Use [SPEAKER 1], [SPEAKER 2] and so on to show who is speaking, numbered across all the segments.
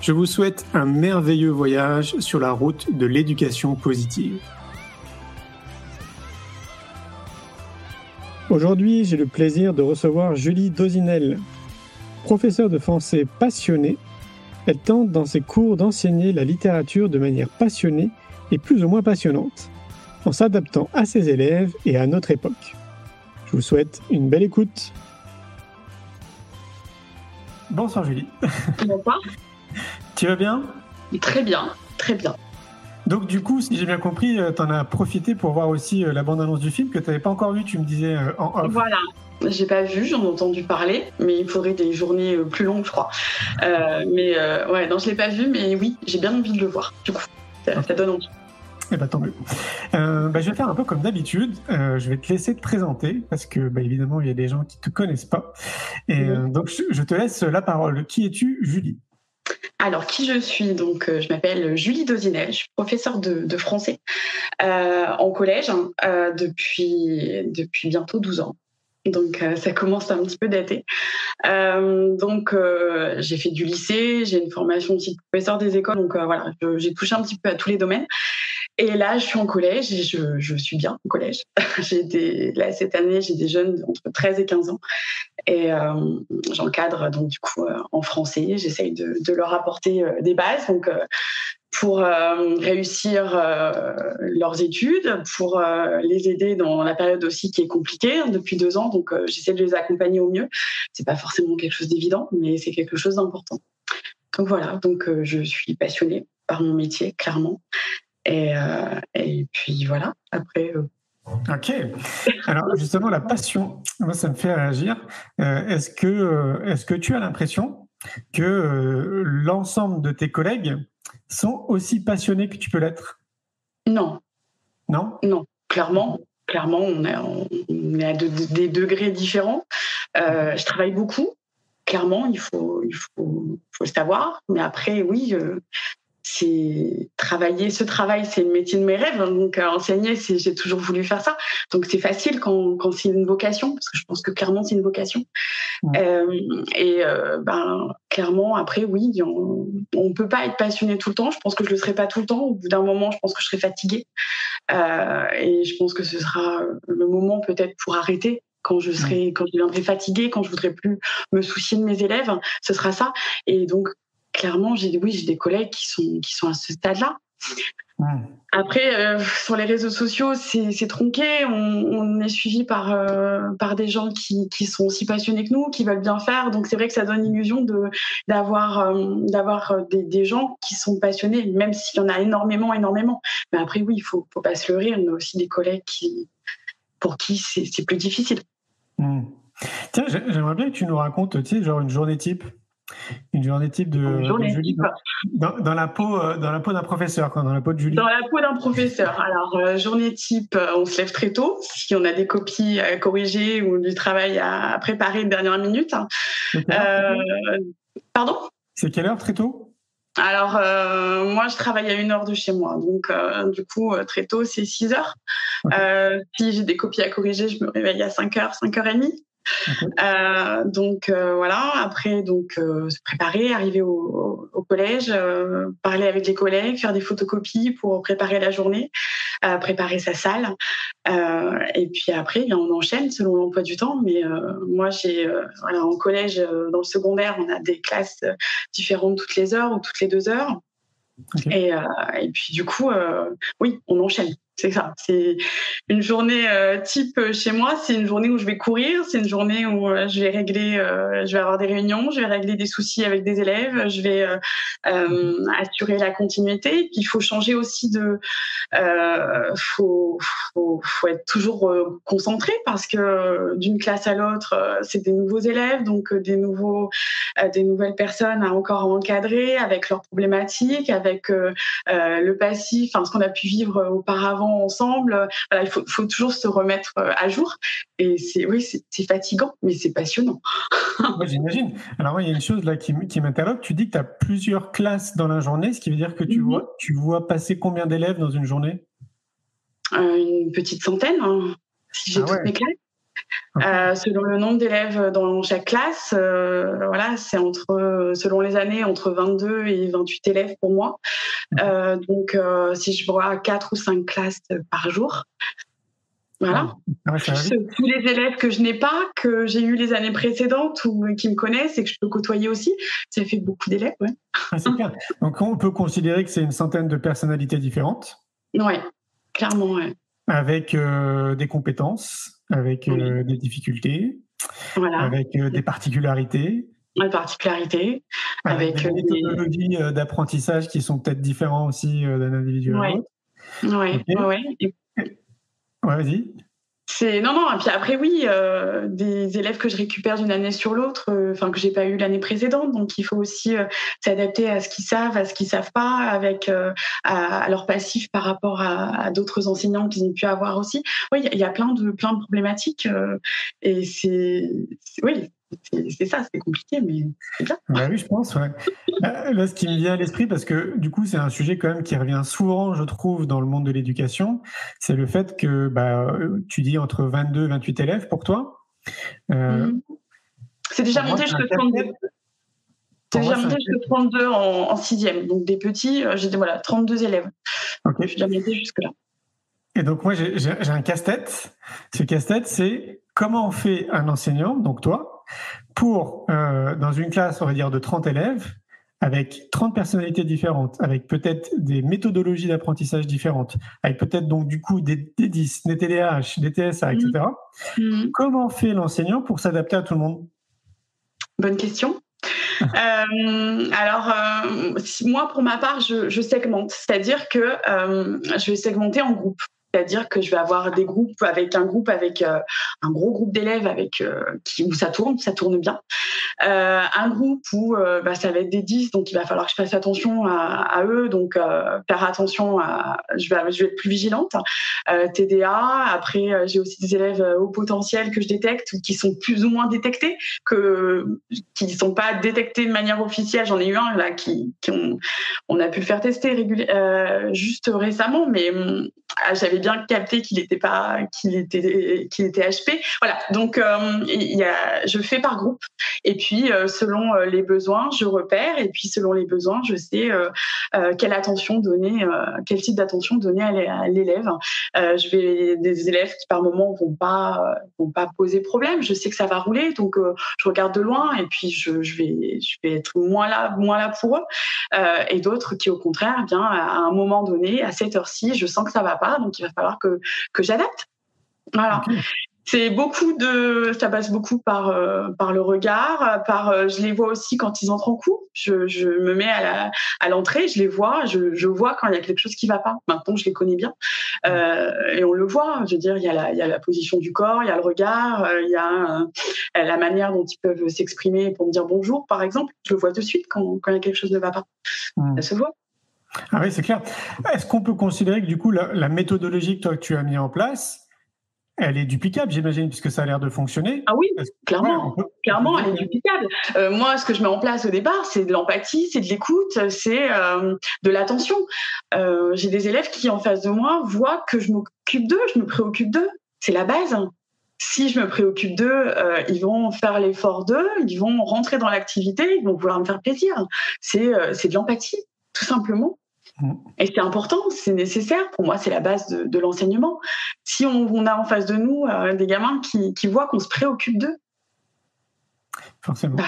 [SPEAKER 1] Je vous souhaite un merveilleux voyage sur la route de l'éducation positive. Aujourd'hui, j'ai le plaisir de recevoir Julie Dozinel. Professeure de français passionnée, elle tente dans ses cours d'enseigner la littérature de manière passionnée et plus ou moins passionnante, en s'adaptant à ses élèves et à notre époque. Je vous souhaite une belle écoute. Bonsoir Julie.
[SPEAKER 2] Bonsoir.
[SPEAKER 1] Tu vas bien?
[SPEAKER 2] Très bien, très bien.
[SPEAKER 1] Donc du coup, si j'ai bien compris, euh, tu en as profité pour voir aussi euh, la bande-annonce du film que tu n'avais pas encore vu, tu me disais euh, en off.
[SPEAKER 2] Voilà, j'ai pas vu, j'en ai entendu parler, mais il faudrait des journées plus longues, je crois. mais ouais, non, je l'ai pas vu, mais oui, j'ai bien envie de le voir. Du coup, ça, donne envie.
[SPEAKER 1] Eh ben, tant mieux. Bah, je vais faire un peu comme d'habitude. je vais te laisser te présenter parce que, bah, évidemment, il y a des gens qui te connaissent pas. Et donc, je te laisse la parole. Qui es-tu, Julie?
[SPEAKER 2] Alors, qui je suis Donc, euh, je m'appelle Julie Dozinel, je suis professeure de, français euh, en collège euh, depuis, depuis bientôt 12 ans. Donc, ça commence un petit peu daté. donc, j'ai fait du lycée, j'ai une formation aussi de professeur des écoles. Donc, voilà, j'ai touché un petit peu à tous les domaines. Et là, je suis en collège et je, suis bien au collège. j'ai des, là, cette année, j'ai des jeunes entre 13 et 15 ans. Et euh, j'encadre donc du coup euh, en français. J'essaye de, leur apporter euh, des bases. Donc, pour réussir leurs études, pour les aider dans la période aussi qui est compliquée hein, depuis deux ans. Donc, j'essaie de les accompagner au mieux. C'est pas forcément quelque chose d'évident, mais c'est quelque chose d'important. Donc voilà, donc je suis passionnée par mon métier, clairement. Et, et puis voilà, après,
[SPEAKER 1] Ok. Alors justement, la passion, moi, ça me fait réagir. Euh, est-ce que, euh, est-ce que tu as l'impression que euh, l'ensemble de tes collègues sont aussi passionnés que tu peux l'être?
[SPEAKER 2] Non.
[SPEAKER 1] Non?
[SPEAKER 2] Non. Clairement, clairement, on est, on à des degrés différents. je travaille beaucoup. Clairement, il faut, il faut, faut le savoir. Mais après, oui, c'est travailler ce travail c'est le métier de mes rêves donc euh, enseigner c'est j'ai toujours voulu faire ça. Donc c'est facile quand, quand c'est une vocation parce que je pense que clairement c'est une vocation. Euh, et euh, ben clairement après oui on, on peut pas être passionné tout le temps. Je pense que je le serai pas tout le temps. Au bout d'un moment je pense que je serai fatiguée. Et je pense que ce sera le moment peut-être pour arrêter. Quand je serai, quand je deviendrai fatiguée, quand je voudrais plus me soucier de mes élèves, ce sera ça. Et donc, clairement, j'ai oui, j'ai des collègues qui sont qui sont à ce stade-là. Après, euh, sur les réseaux sociaux, c'est tronqué. On, est suivi par euh, par des gens qui, qui sont aussi passionnés que nous, qui veulent bien faire. Donc c'est vrai que ça donne l'illusion de d'avoir euh, d'avoir des, des, gens qui sont passionnés, même s'il y en a énormément, énormément. Mais après, oui, il faut faut pas se leurrer. On a aussi des collègues qui pour qui c'est plus difficile.
[SPEAKER 1] Tiens, j'aimerais bien que tu nous racontes, tu sais, genre une journée type une journée type de, Julie dans, la peau, euh, dans la peau d'un professeur, dans la peau de Julie.
[SPEAKER 2] Dans la peau d'un professeur. Alors euh, journée type, euh, on se lève très tôt si on a des copies à corriger ou du travail à préparer de dernière minute. pardon?
[SPEAKER 1] C'est quelle heure très tôt?
[SPEAKER 2] Alors, moi, je travaille à une heure de chez moi. Donc, du coup, très tôt, c'est 6 heures. si j'ai des copies à corriger, je me réveille à 5 heures, 5 heures et demie. Euh, donc euh, voilà, après donc euh, se préparer, arriver au, collège, parler avec les collègues, faire des photocopies pour préparer la journée, préparer sa salle, et puis après bien, on enchaîne selon l'emploi du temps. Mais moi j'ai voilà en collège, dans le secondaire, on a des classes différentes toutes les heures ou toutes les deux heures. Et, et, puis du coup, oui, on enchaîne. C'est ça. C'est une journée euh, type chez moi. C'est une journée où je vais courir. C'est une journée où euh, je vais régler, euh, je vais avoir des réunions, je vais régler des soucis avec des élèves, je vais assurer la continuité. il faut changer aussi de, faut, faut, être toujours concentré parce que d'une classe à l'autre, c'est des nouveaux élèves, donc des nouveaux, des nouvelles personnes à encore encadrer avec leurs problématiques, avec le passif, enfin ce qu'on a pu vivre auparavant ensemble. il faut, toujours se remettre euh, à jour. Et c'est oui, c'est fatigant, mais c'est passionnant.
[SPEAKER 1] J'imagine. Alors, il y a une chose là qui, qui m'interloque. Tu dis que tu as plusieurs classes dans la journée, ce qui veut dire que tu, mhm. vois, tu vois passer combien d'élèves dans une journée?
[SPEAKER 2] Euh, Une petite centaine, hein, si j'ai ah toutes mes classes. Euh, selon le nombre d'élèves dans chaque classe, euh, voilà, c'est entre, selon les années, entre 22 et 28 élèves pour moi. Euh, donc, si je vois 4 ou 5 classes par jour, voilà. Ah tous les élèves que je n'ai pas, que j'ai eu les années précédentes ou qui me connaissent et que je peux côtoyer aussi, ça fait beaucoup d'élèves. Ouais.
[SPEAKER 1] Ah, donc, on peut considérer que c'est une centaine de personnalités différentes.
[SPEAKER 2] Oui, clairement, ouais.
[SPEAKER 1] Avec des compétences avec euh, des difficultés, avec euh, des particularités.
[SPEAKER 2] Des particularités.
[SPEAKER 1] Avec, des méthodologies d'apprentissage qui sont peut-être différentes aussi d'un individu à l'autre.
[SPEAKER 2] Oui, oui.
[SPEAKER 1] Ouais, vas-y
[SPEAKER 2] non non et puis après oui euh, des élèves que je récupère d'une année sur l'autre euh, enfin que j'ai pas eu l'année précédente. Donc il faut aussi euh, s'adapter à ce qu'ils savent à ce qu'ils savent pas avec à, leur passif par rapport à, d'autres enseignants qu'ils ont pu avoir aussi. Oui il y, a plein de plein de problématiques et c'est oui c'est ça, c'est compliqué, mais c'est bien.
[SPEAKER 1] Bah oui, je pense. Ouais. Là, ce qui me vient à l'esprit, parce que du coup, c'est un sujet quand même qui revient souvent, je trouve, dans le monde de l'éducation, c'est le fait que bah, tu dis entre 22 et 28 élèves pour toi.
[SPEAKER 2] Euh, mhm. C'est déjà monté jusqu'à 32. C'est déjà monté jusqu'à 32 en, sixième. Donc des petits, euh, j'ai voilà, 32 élèves. Okay. Je suis déjà monté jusque-là.
[SPEAKER 1] Et donc moi, j'ai un casse-tête. Ce casse-tête, c'est comment on fait un enseignant, donc toi, pour, euh, dans une classe, on va dire, de 30 élèves, avec 30 personnalités différentes, avec peut-être des méthodologies d'apprentissage différentes, avec peut-être donc du coup des, des 10, des TDAH, des TSA, etc. Mm. Mm. Comment fait l'enseignant pour s'adapter à tout le monde?
[SPEAKER 2] Bonne question. euh, alors, euh, moi, pour ma part, je, je segmente, c'est-à-dire que euh, je vais segmenter en groupes. C'est-à-dire que je vais avoir des groupes avec un groupe avec euh, un gros groupe d'élèves avec euh, où ça tourne, ça tourne bien. Euh, un groupe où bah, ça va être des 10, donc il va falloir que je fasse attention à, eux, donc faire attention à, je vais, être plus vigilante. TDA. Après, j'ai aussi des élèves au potentiel que je détecte ou qui sont plus ou moins détectés, que qui ne sont pas détectés de manière officielle. J'en ai eu un là qui, on a pu le faire tester juste récemment, mais hum, j'avais bien capté qu'il était pas qu'il était qu'il était HP. Voilà. Donc euh, y a, je fais par groupe et puis euh, selon euh, les besoins, je repère et puis selon les besoins, je sais quelle attention donner, quel type d'attention donner à l'élève. je vais des élèves qui par moment vont pas vont pas poser problème. Je sais que ça va rouler, donc je regarde de loin et puis je, je, vais je vais être moins là moins là pour eux. et d'autres qui au contraire, eh bien à un moment donné, à cette heure-ci, je sens que ça va pas, donc il va falloir que, que j'adapte. Voilà. C'est beaucoup de, ça passe beaucoup par euh, par le regard, par euh, je les vois aussi quand ils entrent en cours. Je, je me mets à la, à l'entrée, je les vois, je, je, vois quand il y a quelque chose qui va pas. Maintenant, je les connais bien euh, et on le voit. Je veux dire, il y a la il y a la position du corps, il y a le regard, il y a la manière dont ils peuvent s'exprimer pour me dire bonjour, par exemple. Je le vois tout de suite quand quand il y a quelque chose qui ne va pas. Ça se voit.
[SPEAKER 1] Ah oui, c'est clair. Est-ce qu'on peut considérer que du coup, la, méthodologie que toi tu as mis en place, elle est duplicable, j'imagine, puisque ça a l'air de fonctionner?
[SPEAKER 2] Ah oui, clairement, clairement, elle est duplicable. Euh, moi, ce que je mets en place au départ, c'est de l'empathie, c'est de l'écoute, c'est euh, de l'attention. Euh, j'ai des élèves qui, en face de moi, voient que je m'occupe d'eux, je me préoccupe d'eux. C'est la base. Si je me préoccupe d'eux, ils vont faire l'effort d'eux, ils vont rentrer dans l'activité, ils vont vouloir me faire plaisir. C'est de l'empathie, tout simplement. Et c'est important, c'est nécessaire. Pour moi, c'est la base de, l'enseignement. Si on, a en face de nous euh, des gamins qui, voient qu'on se préoccupe d'eux,
[SPEAKER 1] forcément. Bah,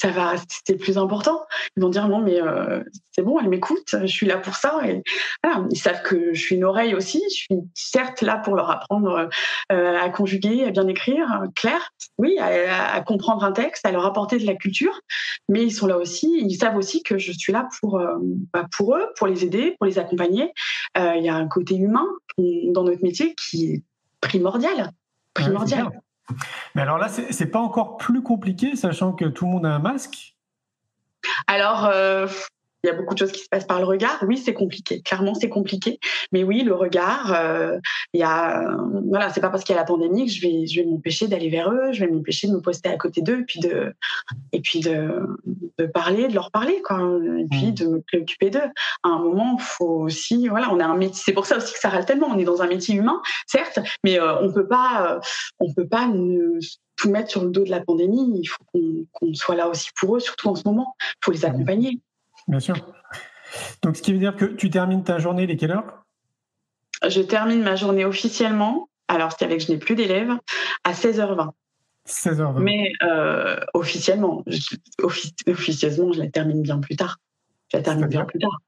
[SPEAKER 2] ça va, c'est le plus important. Ils vont dire non, mais euh, c'est bon, elle m'écoute, je suis là pour ça. Et voilà, ils savent que je suis une oreille aussi. Je suis certes là pour leur apprendre euh, à conjuguer, à bien écrire, clair, oui, à, comprendre un texte, à leur apporter de la culture. Mais ils sont là aussi, ils savent aussi que je suis là pour euh, bah, pour eux, pour les aider, pour les accompagner. Il y a un côté humain dans notre métier qui est primordial, primordial.
[SPEAKER 1] Mais alors là, c'est pas encore plus compliqué, sachant que tout le monde a un masque?
[SPEAKER 2] Alors, euh, il y a beaucoup de choses qui se passent par le regard. Oui, c'est compliqué. Clairement, c'est compliqué. Mais oui, le regard, euh, il y a, voilà, c'est pas parce qu'il y a la pandémie que je vais, je vais m'empêcher d'aller vers eux, je vais m'empêcher de me poster à côté d'eux, et puis de, et puis de, de parler, de leur parler, quoi, et puis mmh. de me préoccuper d'eux. À un moment, faut aussi, voilà, on a un métier. C'est pour ça aussi que ça râle tellement. On est dans un métier humain, certes, mais euh, on peut pas, euh, on peut pas tout mettre sur le dos de la pandémie. Il faut qu'on soit là aussi pour eux, surtout en ce moment. Il faut les mmh. accompagner.
[SPEAKER 1] Bien sûr. Donc, ce qui veut dire que tu termines ta journée, les quelle heure?
[SPEAKER 2] Je termine ma journée officiellement, alors c'est avec je n'ai plus d'élèves, à 16h20.
[SPEAKER 1] 16h20.
[SPEAKER 2] Mais euh, officiellement, officieusement, je la termine bien plus tard. Je la termine bien plus tard.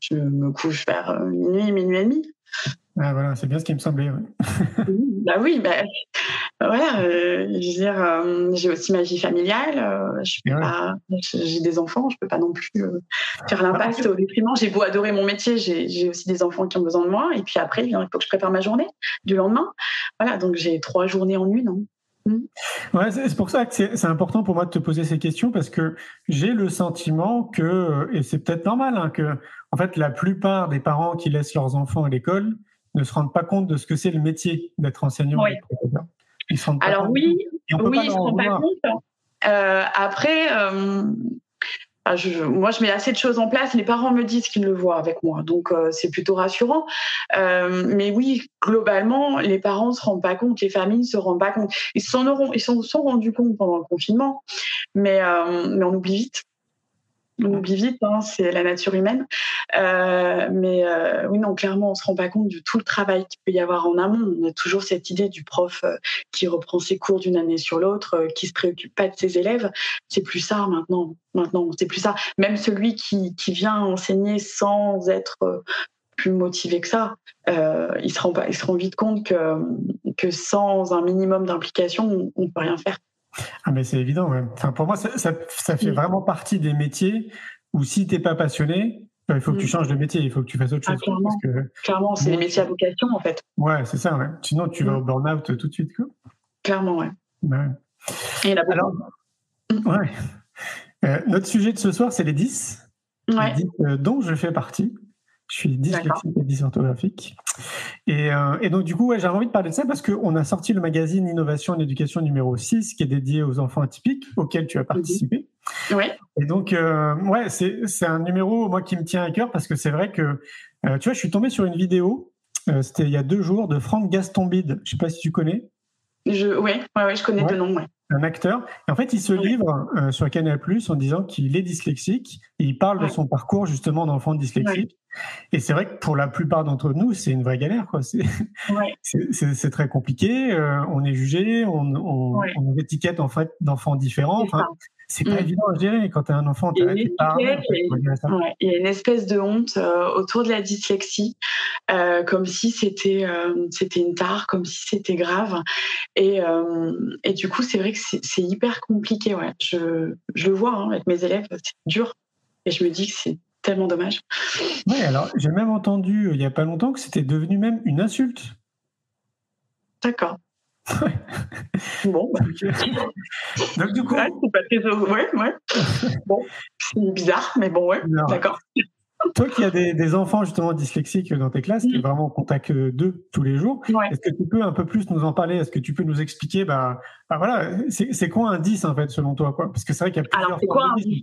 [SPEAKER 2] Je me couche vers euh, minuit, minuit et demi.
[SPEAKER 1] Ah, voilà, c'est bien ce qui me semblait.
[SPEAKER 2] bah oui, bah, voilà, euh, je veux dire, euh, j'ai aussi ma vie familiale. Euh, j'ai des enfants, je peux pas non plus faire l'impasse au déprimant. J'ai beau adorer mon métier, j'ai aussi des enfants qui ont besoin de moi. Et puis après, il faut que je prépare ma journée du lendemain. Voilà, donc j'ai trois journées en une. Hein.
[SPEAKER 1] Mmh. Ouais, c'est pour ça que c'est important pour moi de te poser ces questions parce que j'ai le sentiment que, et c'est peut-être normal, hein, que en fait la plupart des parents qui laissent leurs enfants à l'école ne se rendent pas compte de ce que c'est le métier d'être enseignant.
[SPEAKER 2] Alors oui, oui, ils se rendent pas compte. Euh, après, euh, moi, je mets assez de choses en place. Les parents me disent qu'ils le voient avec moi, donc euh, c'est plutôt rassurant. mais oui, globalement, les parents se rendent pas compte, les familles se rendent pas compte. Ils s'en ils s'en sont rendus compte pendant le confinement, mais mais on oublie vite on oublie vite, hein, c'est la nature humaine. Euh, mais euh, oui, non, clairement, on se rend pas compte de tout le travail qu'il peut y avoir en amont. On a toujours cette idée du prof euh, qui reprend ses cours d'une année sur l'autre, qui se préoccupe pas de ses élèves. C'est plus ça maintenant. Maintenant, c'est plus ça. Même celui qui, qui vient enseigner sans être plus motivé que ça, il se rend pas, il se rend vite compte que que sans un minimum d'implication, on, ne peut rien faire.
[SPEAKER 1] Ah mais c'est évident. Enfin, pour moi, ça, ça, fait vraiment partie des métiers où si tu n'es pas passionné, euh, il faut que tu mm. changes de métier, il faut que tu fasses autre ah, chose.
[SPEAKER 2] clairement, que, clairement c'est les métiers à vocation en fait.
[SPEAKER 1] Ouais, c'est ça. Ouais. Sinon, tu vas au mm. burn-out tout de suite. Quoi.
[SPEAKER 2] Clairement, ouais.
[SPEAKER 1] ouais.
[SPEAKER 2] Et là,
[SPEAKER 1] Alors, ouais. Euh, notre sujet de ce soir, c'est les 10.
[SPEAKER 2] Ouais. Les 10
[SPEAKER 1] euh, dont je fais partie. Je suis dyslexique et dysorthographique. Et, euh, et donc, du coup, ouais, j'avais envie de parler de ça parce qu'on a sorti le magazine Innovation en éducation numéro 6 qui est dédié aux enfants atypiques auquel tu as participé.
[SPEAKER 2] Ouais.
[SPEAKER 1] Et donc, euh, ouais, c'est un numéro, moi, qui me tient à cœur parce que c'est vrai que, euh, tu vois, je suis tombé sur une vidéo, c'était il y a deux jours, de Franck Gastonbide. Je sais pas si tu connais.
[SPEAKER 2] Je, ouais, ouais, ouais je connais ouais. de nom, ouais
[SPEAKER 1] un acteur. Et en fait, il se livre euh, sur Canal Plus en disant qu'il est dyslexique. Et il parle de son parcours justement d'enfant dyslexique. Et c'est vrai que pour la plupart d'entre nous, c'est une vraie galère. Quoi. C'est, c'est, très compliqué. Euh, on est jugé, on, on, on étiquette en fait d'enfants différents. Enfin, c'est pas mm. évident à gérer quand tu as un enfant.
[SPEAKER 2] Il y, a une espèce de honte euh, autour de la dyslexie, euh, comme si c'était euh, c'était une tare, comme si c'était grave. Et, et du coup, c'est vrai que c'est hyper compliqué. Ouais. Je, je le vois hein, avec mes élèves, c'est dur. Et je me dis que c'est tellement dommage.
[SPEAKER 1] Oui, alors j'ai même entendu il n'y a pas longtemps que c'était devenu même une insulte.
[SPEAKER 2] D'accord.
[SPEAKER 1] bon, bah. donc du coup,
[SPEAKER 2] c'est pas très, ouais, ouais. bon, c'est bizarre, mais bon, ouais, d'accord.
[SPEAKER 1] Toi qui as des, enfants justement dyslexiques dans tes classes, qui est vraiment en contact d'eux tous les jours, est-ce que tu peux un peu plus nous en parler? Est-ce que tu peux nous expliquer, bah, bah voilà, c'est quoi un 10 en fait selon toi quoi? Parce que c'est vrai qu'il y a plusieurs.
[SPEAKER 2] Alors c'est quoi un 10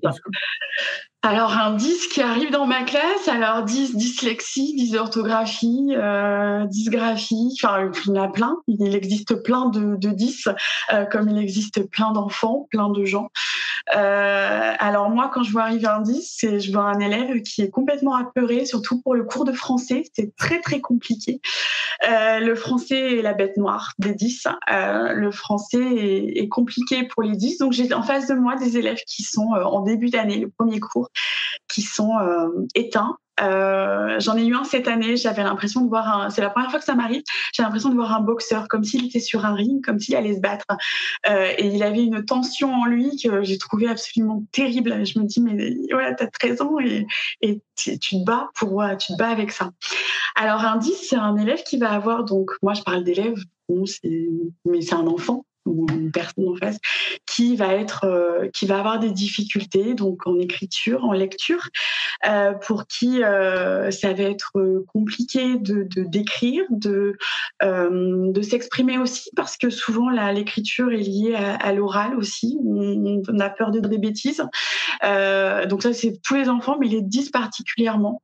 [SPEAKER 2] alors, un 10 qui arrive dans ma classe, alors 10 dyslexie, dysorthographie, euh, dysgraphie, enfin, il y en a plein. Il existe plein de, de 10, euh, comme il existe plein d'enfants, plein de gens. Euh, alors, moi, quand je vois arriver un 10, c'est, je vois un élève qui est complètement apeuré, surtout pour le cours de français. C'est très, très compliqué. Euh, le français est la bête noire des 10. Euh, le français est, compliquée pour les 10. Donc j'ai en face de moi des élèves qui sont en début d'année, le premier cours, qui sont éteints euh, j'en ai eu un cette année. J'avais l'impression de voir un. C'est la première fois que ça m'arrive. J'ai l'impression de voir un boxeur, comme s'il était sur un ring, comme s'il allait se battre. Euh, et il avait une tension en lui que j'ai trouvé absolument terrible. Je me dis mais voilà, t'as 13 ans et, et tu te bats pour tu te bats avec ça. Alors un 10, c'est un élève qui va avoir donc moi je parle d'élève, mais c'est un enfant ou une personne en face qui va être euh, qui va avoir des difficultés donc en écriture en lecture euh, pour qui euh, ça va être compliqué de d'écrire de de, s'exprimer aussi parce que souvent l'écriture est liée à, l'oral aussi. On, a peur de des bêtises. Donc ça c'est tous les enfants mais les 10 particulièrement.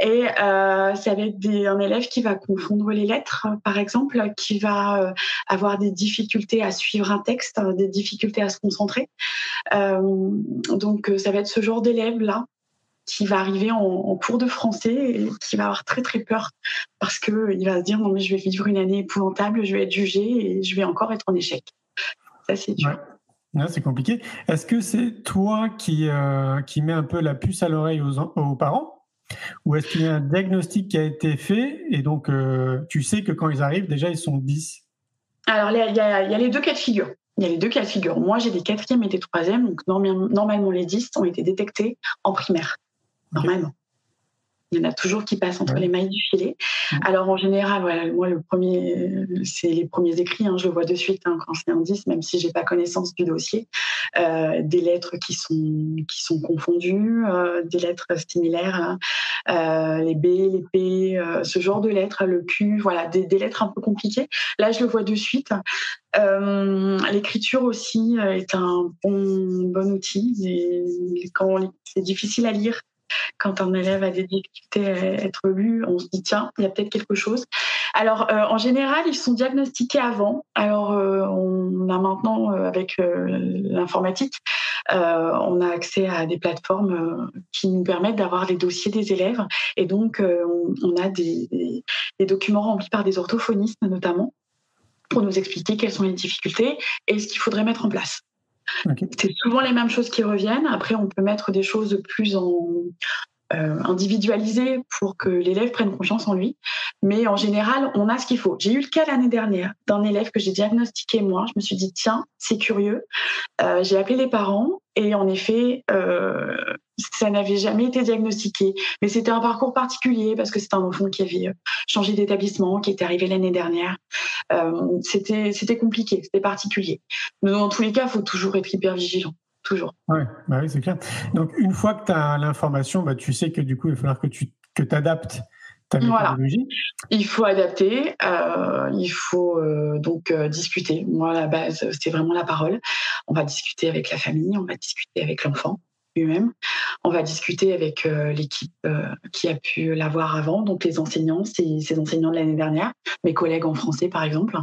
[SPEAKER 2] Et ça va être un élève qui va confondre les lettres par exemple qui va avoir des difficultés à suivre un texte, hein, des difficultés à se concentrer. Euh, donc euh, ça va être ce genre d'élève là qui va arriver en, cours de français et qui va avoir très très peur parce que il va se dire non mais je vais vivre une année épouvantable, je vais être jugé et je vais encore être en échec. Ça c'est dur.
[SPEAKER 1] c'est compliqué. Est-ce que c'est toi qui, euh, qui met un peu la puce à l'oreille aux, aux, parents? Ou est-ce qu'il y a un diagnostic qui a été fait et donc tu sais que quand ils arrivent, déjà ils sont 10
[SPEAKER 2] alors, il y, a, les deux cas de figure. Il y a les deux cas de figure. Moi, j'ai des quatrièmes et des troisièmes, donc normalement, les 10 ont été détectés en primaire. Normalement il y en a toujours qui passent entre les mailles du filet. Alors en général, voilà, moi le premier, c'est les premiers écrits, hein, je le vois de suite hein, quand c'est un 10, même si j'ai pas connaissance du dossier, euh, des lettres qui sont qui sont confondues, euh, des lettres similaires, hein, euh, les B, les P, ce genre de lettres, le Q, voilà, des, lettres un peu compliquées. Là, je le vois de suite. L'écriture aussi est un bon bon outil. quand c'est difficile à lire, quand un élève a des difficultés à être lu, on se dit tiens, il y a peut-être quelque chose. Alors euh, en général, ils sont diagnostiqués avant. Alors euh, on a maintenant euh, avec l'informatique, on a accès à des plateformes qui nous permettent d'avoir les dossiers des élèves et donc on, a des, des documents remplis par des orthophonistes notamment pour nous expliquer quelles sont les difficultés et ce qu'il faudrait mettre en place. C'est souvent les mêmes choses qui reviennent. Après, on peut mettre des choses plus en, euh, individualisées pour que l'élève prenne confiance en lui. Mais en général, on a ce qu'il faut. J'ai eu le cas l'année dernière d'un élève que j'ai diagnostiqué moi. Je me suis dit, tiens, c'est curieux. Euh, j'ai appelé les parents et en effet, euh, ça n'avait jamais été diagnostiqué. Mais c'était un parcours particulier parce que c'est un enfant qui avait changé d'établissement, qui était arrivé l'année dernière. c'était, c'était compliqué, c'était particulier. Mais dans tous les cas, il faut toujours être hyper vigilant toujours.
[SPEAKER 1] Ouais, bah oui, c'est clair. Donc, une fois que tu as l'information, bah, tu sais que du coup, il va falloir que tu que adaptes ta méthodologie.
[SPEAKER 2] Il faut adapter, euh, il faut euh, donc euh, discuter. Moi, la base, c'est vraiment la parole. On va discuter avec la famille, on va discuter avec l'enfant On va discuter avec euh, l'équipe euh, qui a pu l'avoir avant, donc les enseignants, ces, ces enseignants de l'année dernière, mes collègues en français par exemple,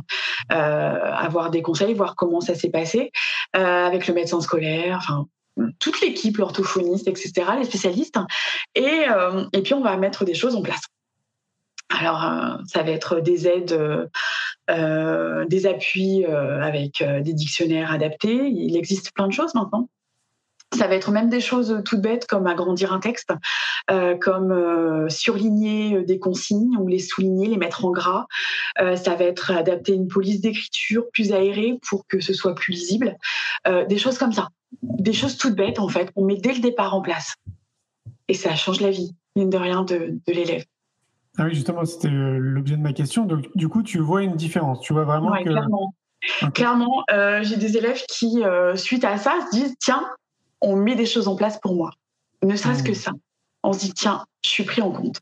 [SPEAKER 2] euh, avoir des conseils, voir comment ça s'est passé avec le médecin scolaire, enfin toute l'équipe, l'orthophoniste, etc., les spécialistes. Et puis on va mettre des choses en place. Alors, ça va être des aides, des appuis avec des dictionnaires adaptés. Il existe plein de choses maintenant. Ça va être même des choses toutes bêtes comme agrandir un texte, euh, comme euh, surligner euh, des consignes ou les souligner, les mettre en gras. ça va être adapter une police d'écriture plus aérée pour que ce soit plus lisible. des choses comme ça. Des choses toutes bêtes en fait, on met dès le départ en place. Et ça change la vie, mine de rien, de, l'élève.
[SPEAKER 1] Ah oui, justement, c'était l'objet de ma question. Donc, du coup, tu vois une différence. Tu vois vraiment que...
[SPEAKER 2] Clairement. Clairement, j'ai des élèves qui, suite à ça, se disent tiens, on met des choses en place pour moi. Ne serait-ce que mmh. ça. On se dit, tiens, je suis pris en compte.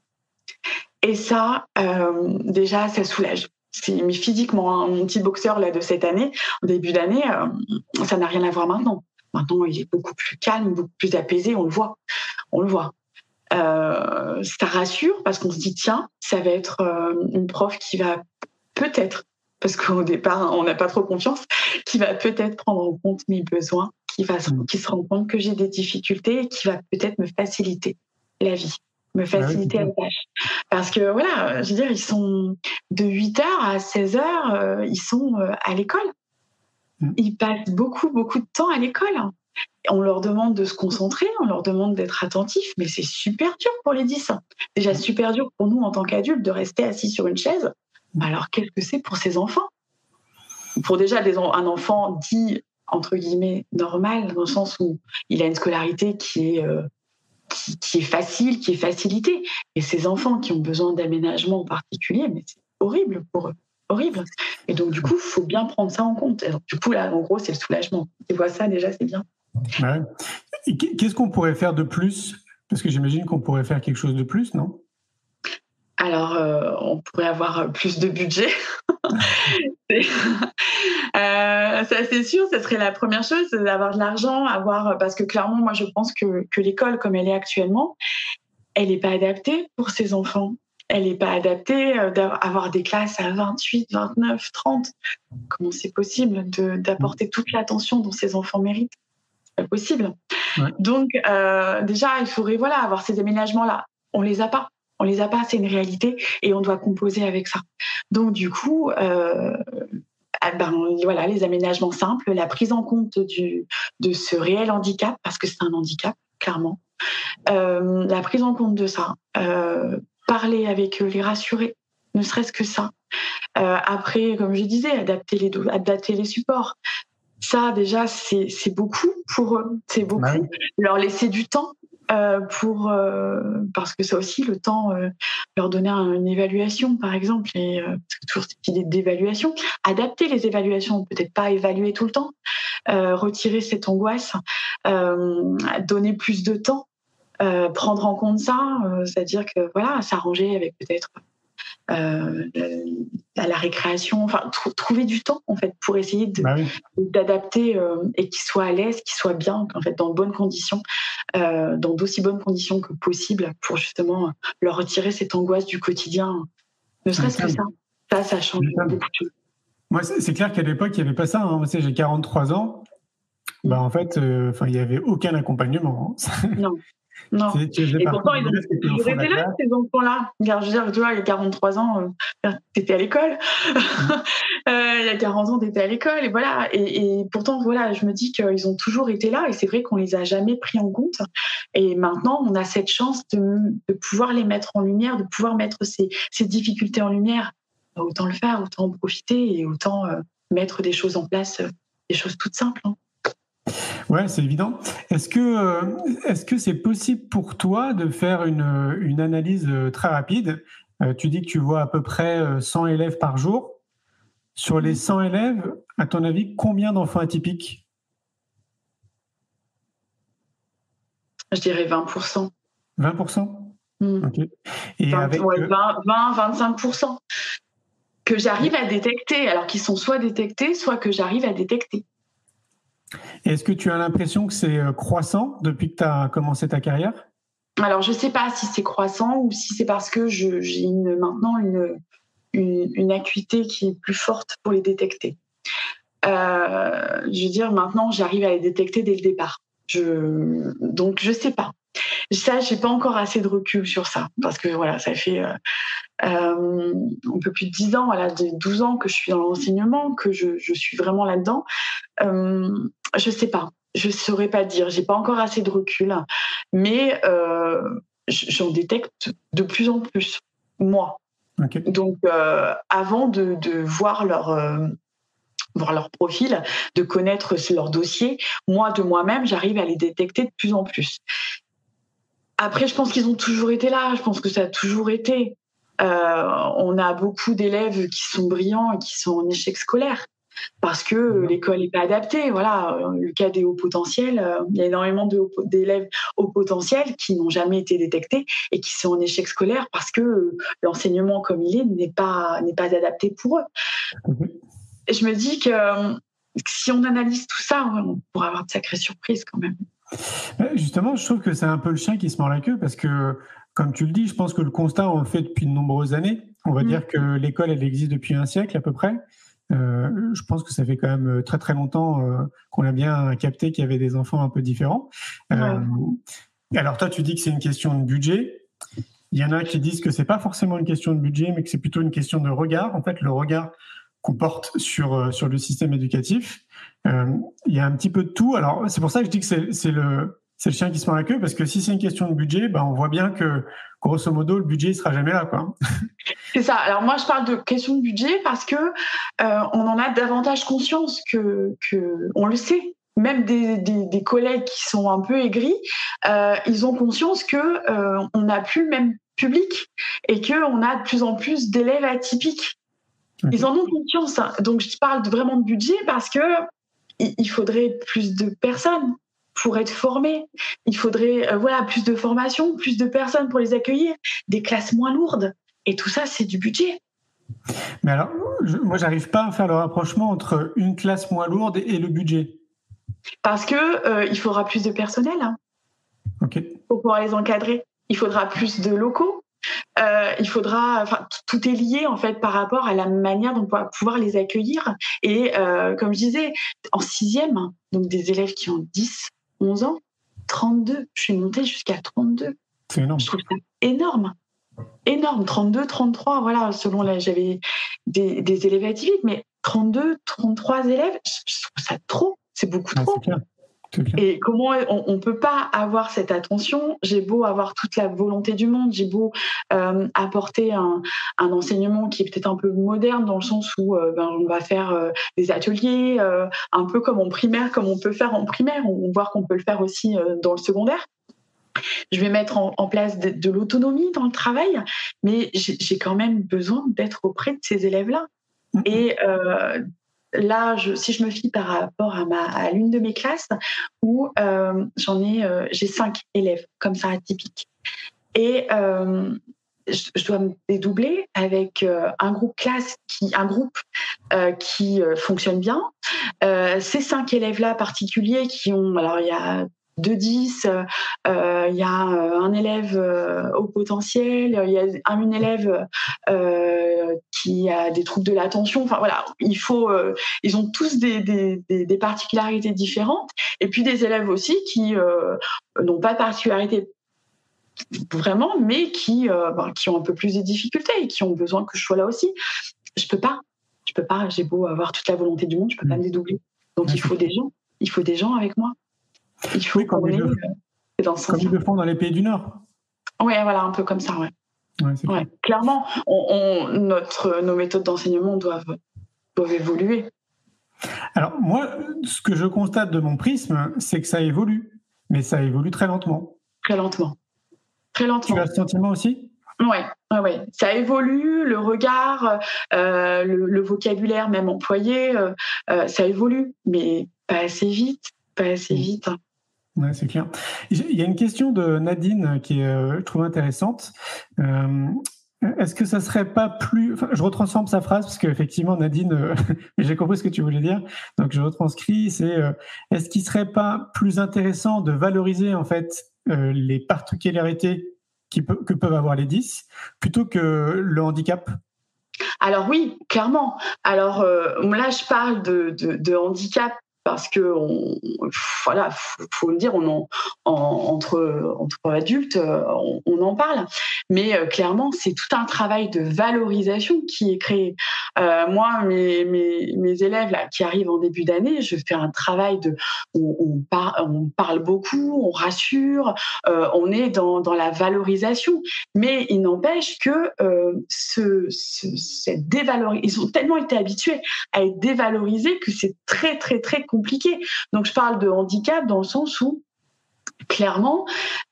[SPEAKER 2] Et ça, euh, déjà, ça soulage. Mais physiquement, hein, mon petit boxeur là, de cette année, au début d'année, euh, ça n'a rien à voir maintenant. Maintenant, il est beaucoup plus calme, beaucoup plus apaisé, on le voit. On le voit. Euh, ça rassure parce qu'on se dit, tiens, ça va être une prof qui va peut-être, parce qu'au départ, on n'a pas trop confiance, qui va peut-être prendre en compte mes besoins qui, va, mm. qui se rend compte que j'ai des difficultés et qui va peut-être me faciliter la vie, me bah faciliter la tâche. Parce que voilà, je veux dire, ils sont de 8h à 16h, euh, ils sont euh, à l'école. mm. ils passent beaucoup, beaucoup de temps à l'école. On leur demande de se concentrer, on leur demande d'être attentifs, mais c'est super dur pour les 10. Déjà mm. super dur pour nous en tant qu'adultes de rester assis sur une chaise. Alors qu'est-ce que c'est pour ces enfants? Pour déjà un enfant dit entre guillemets normal dans le sens où il a une scolarité qui est euh, qui, est facile, qui est facilitée. Et ces enfants qui ont besoin d'aménagement en particulier, mais c'est horrible pour eux horrible. Et donc, du coup, il faut bien prendre ça en compte. du coup, là, en gros, c'est le soulagement. Tu vois ça, déjà, c'est bien.
[SPEAKER 1] Qu'est-ce qu'on pourrait faire de plus? Parce que j'imagine qu'on pourrait faire quelque chose de plus, non?
[SPEAKER 2] Alors, euh, on pourrait avoir plus de budget. euh, ça, c'est sûr, ce serait la première chose, d'avoir de l'argent, avoir parce que clairement, moi, je pense que, que l'école, comme elle est actuellement, elle n'est pas adaptée pour ces enfants elle n'est pas adaptée, euh, d'avoir des classes à 28, 29, 30. Comment c'est possible d'apporter toute l'attention dont ces enfants méritent? C'est pas possible. Donc, euh, déjà, il faudrait voilà, avoir ces aménagements-là. On les a pas. On les a pas, c'est une réalité et on doit composer avec ça. Donc, du coup, euh, ben, voilà, les aménagements simples, la prise en compte du, de ce réel handicap, parce que c'est un handicap, clairement. la prise en compte de ça, parler avec eux, les rassurer, ne serait-ce que ça. Euh, après, comme je disais, adapter les, adapter les supports. Ça, déjà, c'est beaucoup pour eux. C'est beaucoup. Leur laisser du temps euh, pour euh, parce que ça aussi le temps leur donner une évaluation par exemple et toujours cette idée d'évaluation adapter les évaluations peut-être pas évaluer tout le temps retirer cette angoisse donner plus de temps euh, prendre en compte ça, euh, c'est-à-dire que voilà, s'arranger avec peut-être euh, la, récréation, enfin trouver du temps en fait pour essayer bah d'adapter et qu'ils soient à l'aise, qu'ils soient bien, en fait dans de bonnes conditions, dans d'aussi bonnes conditions que possible pour justement leur retirer cette angoisse du quotidien. Ne serait-ce que ça, ça, ça change beaucoup de choses.
[SPEAKER 1] Moi, c'est clair qu'à l'époque, il n'y avait pas ça. Hein. J'ai 43 ans. Bah, en fait, enfin, il n'y avait aucun accompagnement.
[SPEAKER 2] Hein. Non. Non. Et pourtant, ils ont été là, ces enfants-là. Je veux dire, tu vois, il y a 43 ans, euh, tu étais à l'école. Euh, il y a 40 ans, tu étais à l'école. Et voilà. Et, pourtant, voilà, je me dis qu'ils ont toujours été là. Et c'est vrai qu'on les a jamais pris en compte. Et maintenant, on a cette chance de, pouvoir les mettre en lumière, de pouvoir mettre ces, difficultés en lumière. Autant le faire, autant en profiter et autant euh, mettre des choses en place, des choses toutes simples. Hein.
[SPEAKER 1] Ouais, c'est évident. Est-ce que euh, est-ce que c'est possible pour toi de faire une, une analyse euh, très rapide? Euh, Tu dis que tu vois à peu près 100 élèves par jour. Sur les 100 élèves, à ton avis, combien d'enfants atypiques?
[SPEAKER 2] Je dirais 20%.
[SPEAKER 1] 20%
[SPEAKER 2] mmh. Et 20, avec 20, 25% que j'arrive à détecter, alors qu'ils sont soit détectés, soit que j'arrive à détecter.
[SPEAKER 1] Est-ce que tu as l'impression que c'est euh, croissant depuis que tu as commencé ta carrière?
[SPEAKER 2] Alors, je ne sais pas si c'est croissant ou si c'est parce que j'ai maintenant une, acuité qui est plus forte pour les détecter. Euh, je veux dire, maintenant, j'arrive à les détecter dès le départ. Donc, je ne sais pas. Ça, j'ai pas encore assez de recul sur ça parce que voilà, ça fait euh, euh un peu plus de 10 ans, voilà, 12 ans que je suis dans l'enseignement, que je, je, suis vraiment là-dedans. Euh, je sais pas, je saurais pas dire. J'ai pas encore assez de recul, mais euh, j'en détecte de plus en plus moi. Donc, avant de, de, voir leur voir leur profil, de connaître leur dossier, moi de moi-même, j'arrive à les détecter de plus en plus. Après, je pense qu'ils ont toujours été là. Je pense que ça a toujours été. Euh, on a beaucoup d'élèves qui sont brillants et qui sont en échec scolaire parce que l'école n'est pas adaptée. Voilà, le cas des hauts potentiels, euh, il y a énormément d'élèves hauts potentiels qui n'ont jamais été détectés et qui sont en échec scolaire parce que l'enseignement comme il est n'est pas n'est pas adapté pour eux. Et je me dis que si on analyse tout ça, on pourra avoir de sacrées surprises quand même.
[SPEAKER 1] Justement, je trouve que c'est un peu le chien qui se mord la queue parce que, comme tu le dis, je pense que le constat, on le fait depuis de nombreuses années. On va mm. dire que l'école, elle existe depuis un siècle à peu près. Euh, je pense que ça fait quand même très très longtemps euh, qu'on a bien capté qu'il y avait des enfants un peu différents. Euh, alors toi, tu dis que c'est une question de budget. Il y en a qui disent que c'est pas forcément une question de budget, mais que c'est plutôt une question de regard. En fait, le regard qu'on porte sur, sur le système éducatif. il y a un petit peu de tout. Alors, c'est pour ça que je dis que c'est le, le chien qui se mord la queue, parce que si c'est une question de budget, ben, on voit bien que, grosso modo, le budget ne sera jamais là.
[SPEAKER 2] C'est ça. Alors moi, je parle de question de budget parce que on en a davantage conscience que, que on le sait même des, des, collègues qui sont un peu aigris, euh, ils ont conscience que euh, on n'a plus le même public et que on a de plus en plus d'élèves atypiques. Ils en ont conscience. Donc je parle vraiment de budget parce que il faudrait plus de personnes pour être formés. Il faudrait euh, voilà plus de formation, plus de personnes pour les accueillir, des classes moins lourdes. Et tout ça, c'est du budget.
[SPEAKER 1] Mais alors, moi, j'arrive pas à faire le rapprochement entre une classe moins lourde et le budget.
[SPEAKER 2] Parce que euh, il faudra plus de personnel hein, pour pouvoir les encadrer. Il faudra plus de locaux. Euh, il faudra, enfin, tout est lié en fait par rapport à la manière dont on va pouvoir les accueillir. Et euh, comme je disais, en sixième, donc des élèves qui ont 10, 11 ans, 32. Je suis montée jusqu'à 32.
[SPEAKER 1] C'est énorme.
[SPEAKER 2] Je trouve ça énorme. Énorme. 32, 33, voilà, selon là, j'avais des, des élèves atypiques, mais 32, 33 élèves, je trouve ça trop. C'est beaucoup trop. Et comment on, ne peut pas avoir cette attention? J'ai beau avoir toute la volonté du monde, j'ai beau euh, apporter un, enseignement qui est peut-être un peu moderne dans le sens où euh, ben, on va faire euh, des ateliers, un peu comme en primaire, comme on peut faire en primaire, on, voit qu'on peut le faire aussi dans le secondaire. Je vais mettre en, place de, de l'autonomie dans le travail, mais j'ai quand même besoin d'être auprès de ces élèves-là. Là, si je me fie par rapport à, l'une de mes classes, où euh, j'en ai, euh, j'ai cinq élèves comme ça atypiques, et euh, je, dois me dédoubler avec un groupe classe qui, un groupe qui fonctionne bien. ces cinq élèves-là particuliers qui ont, alors il y a de 10, euh, il y a euh, un élève euh, au potentiel, il y a un élève qui a des troubles de l'attention. Enfin voilà, il faut, ils ont tous des, des, des, particularités différentes. Et puis des élèves aussi qui n'ont pas de particularité vraiment, mais qui, ben, qui ont un peu plus de difficultés et qui ont besoin que je sois là aussi. Je peux pas, je peux pas. J'ai beau avoir toute la volonté du monde, je peux pas mmh. me dédoubler. Donc il faut des gens, il faut des gens avec moi. Il faut qu'on ait
[SPEAKER 1] euh, dans ce Comme ils le font dans les pays du Nord.
[SPEAKER 2] Oui, voilà, un peu comme ça, ouais. ouais, Clairement, on, notre, nos méthodes d'enseignement doivent, doivent évoluer.
[SPEAKER 1] Alors, moi, ce que je constate de mon prisme, c'est que ça évolue, mais ça évolue très lentement.
[SPEAKER 2] Très lentement. Très lentement.
[SPEAKER 1] Tu as ce sentiment aussi?
[SPEAKER 2] Oui, ouais, ouais. ça évolue, le regard, euh, le, vocabulaire même employé, euh, ça évolue, mais pas assez vite, pas assez mmh. vite.
[SPEAKER 1] Ouais, c'est clair. Il y a une question de Nadine qui est, euh, je trouve intéressante. Euh, est-ce que ça serait pas plus, je retransforme sa phrase parce qu'effectivement Nadine, euh, j'ai compris ce que tu voulais dire, donc je retranscris. C'est est-ce qu'il serait pas plus intéressant de valoriser en fait les particularités que peuvent avoir les 10 plutôt que le handicap?
[SPEAKER 2] Alors oui, clairement. Alors là, je parle de, de handicap parce que voilà, faut, le dire, on en, entre entre adultes, on, en parle, mais euh, clairement, c'est tout un travail de valorisation qui est créé. Euh, moi, mes, mes, élèves qui arrivent en début d'année, je fais un travail de, on, parle beaucoup, on rassure, euh, on est dans, dans la valorisation, mais il n'empêche que ce, cette dévalorisation, ils ont tellement été habitués à être dévalorisés que c'est très très très Donc je parle de handicap dans le sens où clairement,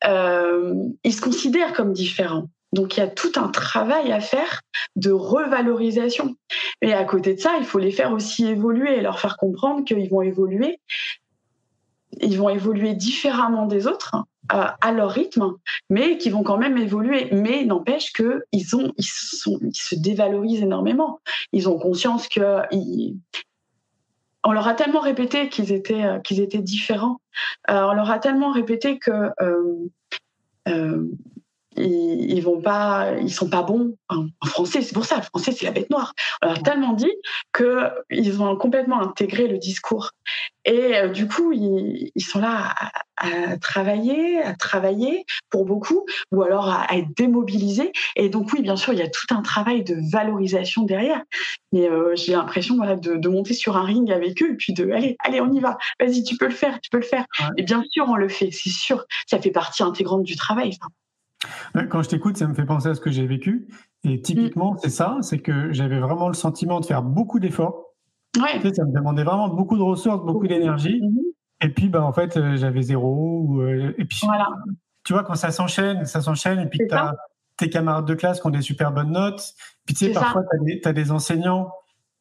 [SPEAKER 2] euh, ils se considèrent comme différents. Donc il y a tout un travail à faire de revalorisation. Et à côté de ça, il faut les faire aussi évoluer leur faire comprendre qu'ils vont évoluer. Ils vont évoluer différemment des autres euh, à leur rythme, mais qui vont quand même évoluer. Mais n'empêche qu'ils ils, ils se dévalorisent énormément. Ils ont conscience qu'ils on leur a tellement répété qu'ils étaient, euh, qu'ils étaient différents. Euh, on leur a tellement répété que euh, ils, ils vont pas, ils sont pas bons en, français. C'est pour ça, le français c'est la bête noire. On leur a tellement dit que ils ont complètement intégré le discours. Et euh, du coup, ils, ils sont là à, à, travailler, à travailler pour beaucoup, ou alors à, à, être démobilisés. Et donc oui, bien sûr, il y a tout un travail de valorisation derrière. Mais euh, j'ai l'impression voilà, de, de, monter sur un ring avec eux et puis de allez, allez, on y va. Vas-y, tu peux le faire, tu peux le faire. Ouais. Et bien sûr, on le fait, c'est sûr. Ça fait partie intégrante du travail. Ça.
[SPEAKER 1] Quand je t'écoute, ça me fait penser à ce que j'ai vécu. Et typiquement, mmh. c'est ça, c'est que j'avais vraiment le sentiment de faire beaucoup d'efforts.
[SPEAKER 2] Ouais.
[SPEAKER 1] Tu sais, ça me demandait vraiment beaucoup de ressources, beaucoup d'énergie. Mmh. Et puis, bah, en fait, euh, j'avais zéro. Euh, et puis,
[SPEAKER 2] voilà.
[SPEAKER 1] tu vois, quand ça s'enchaîne, ça s'enchaîne, et puis tu as tes camarades de classe qui ont des super bonnes notes. Puis, tu sais, parfois, tu as, as, des enseignants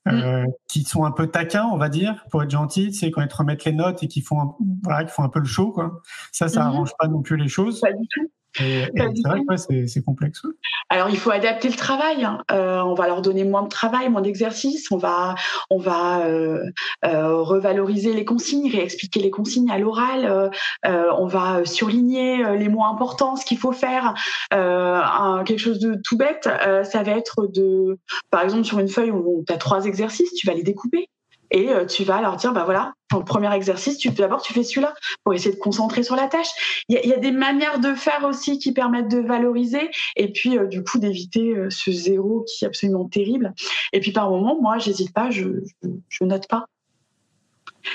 [SPEAKER 1] euh, mmh. qui sont un peu taquins, on va dire, pour être gentils, tu sais, quand ils te remettent les notes et qui font, un, voilà, qui font un peu le show, quoi. Ça, ça arrange pas non plus les choses.
[SPEAKER 2] Pas du tout.
[SPEAKER 1] Et, et c'est vrai que c'est complexe.
[SPEAKER 2] Alors il faut adapter le travail. Hein. Euh, on va leur donner moins de travail, moins d'exercice. On va, on va euh, euh, revaloriser les consignes, réexpliquer les consignes à l'oral. On va surligner les mots importants, ce qu'il faut faire. Un, quelque chose de tout bête, ça va être de, par exemple sur une feuille où tu as trois exercices, tu vas les découper et tu vas leur dire bah voilà ton premier exercice tu d'abord tu fais celui-là pour essayer de concentrer sur la tâche. Il y, a, il y, a des manières de faire aussi qui permettent de valoriser et puis euh, du coup d'éviter euh, ce zéro qui est absolument terrible. Et puis par moment moi j'hésite pas je, je, je note pas.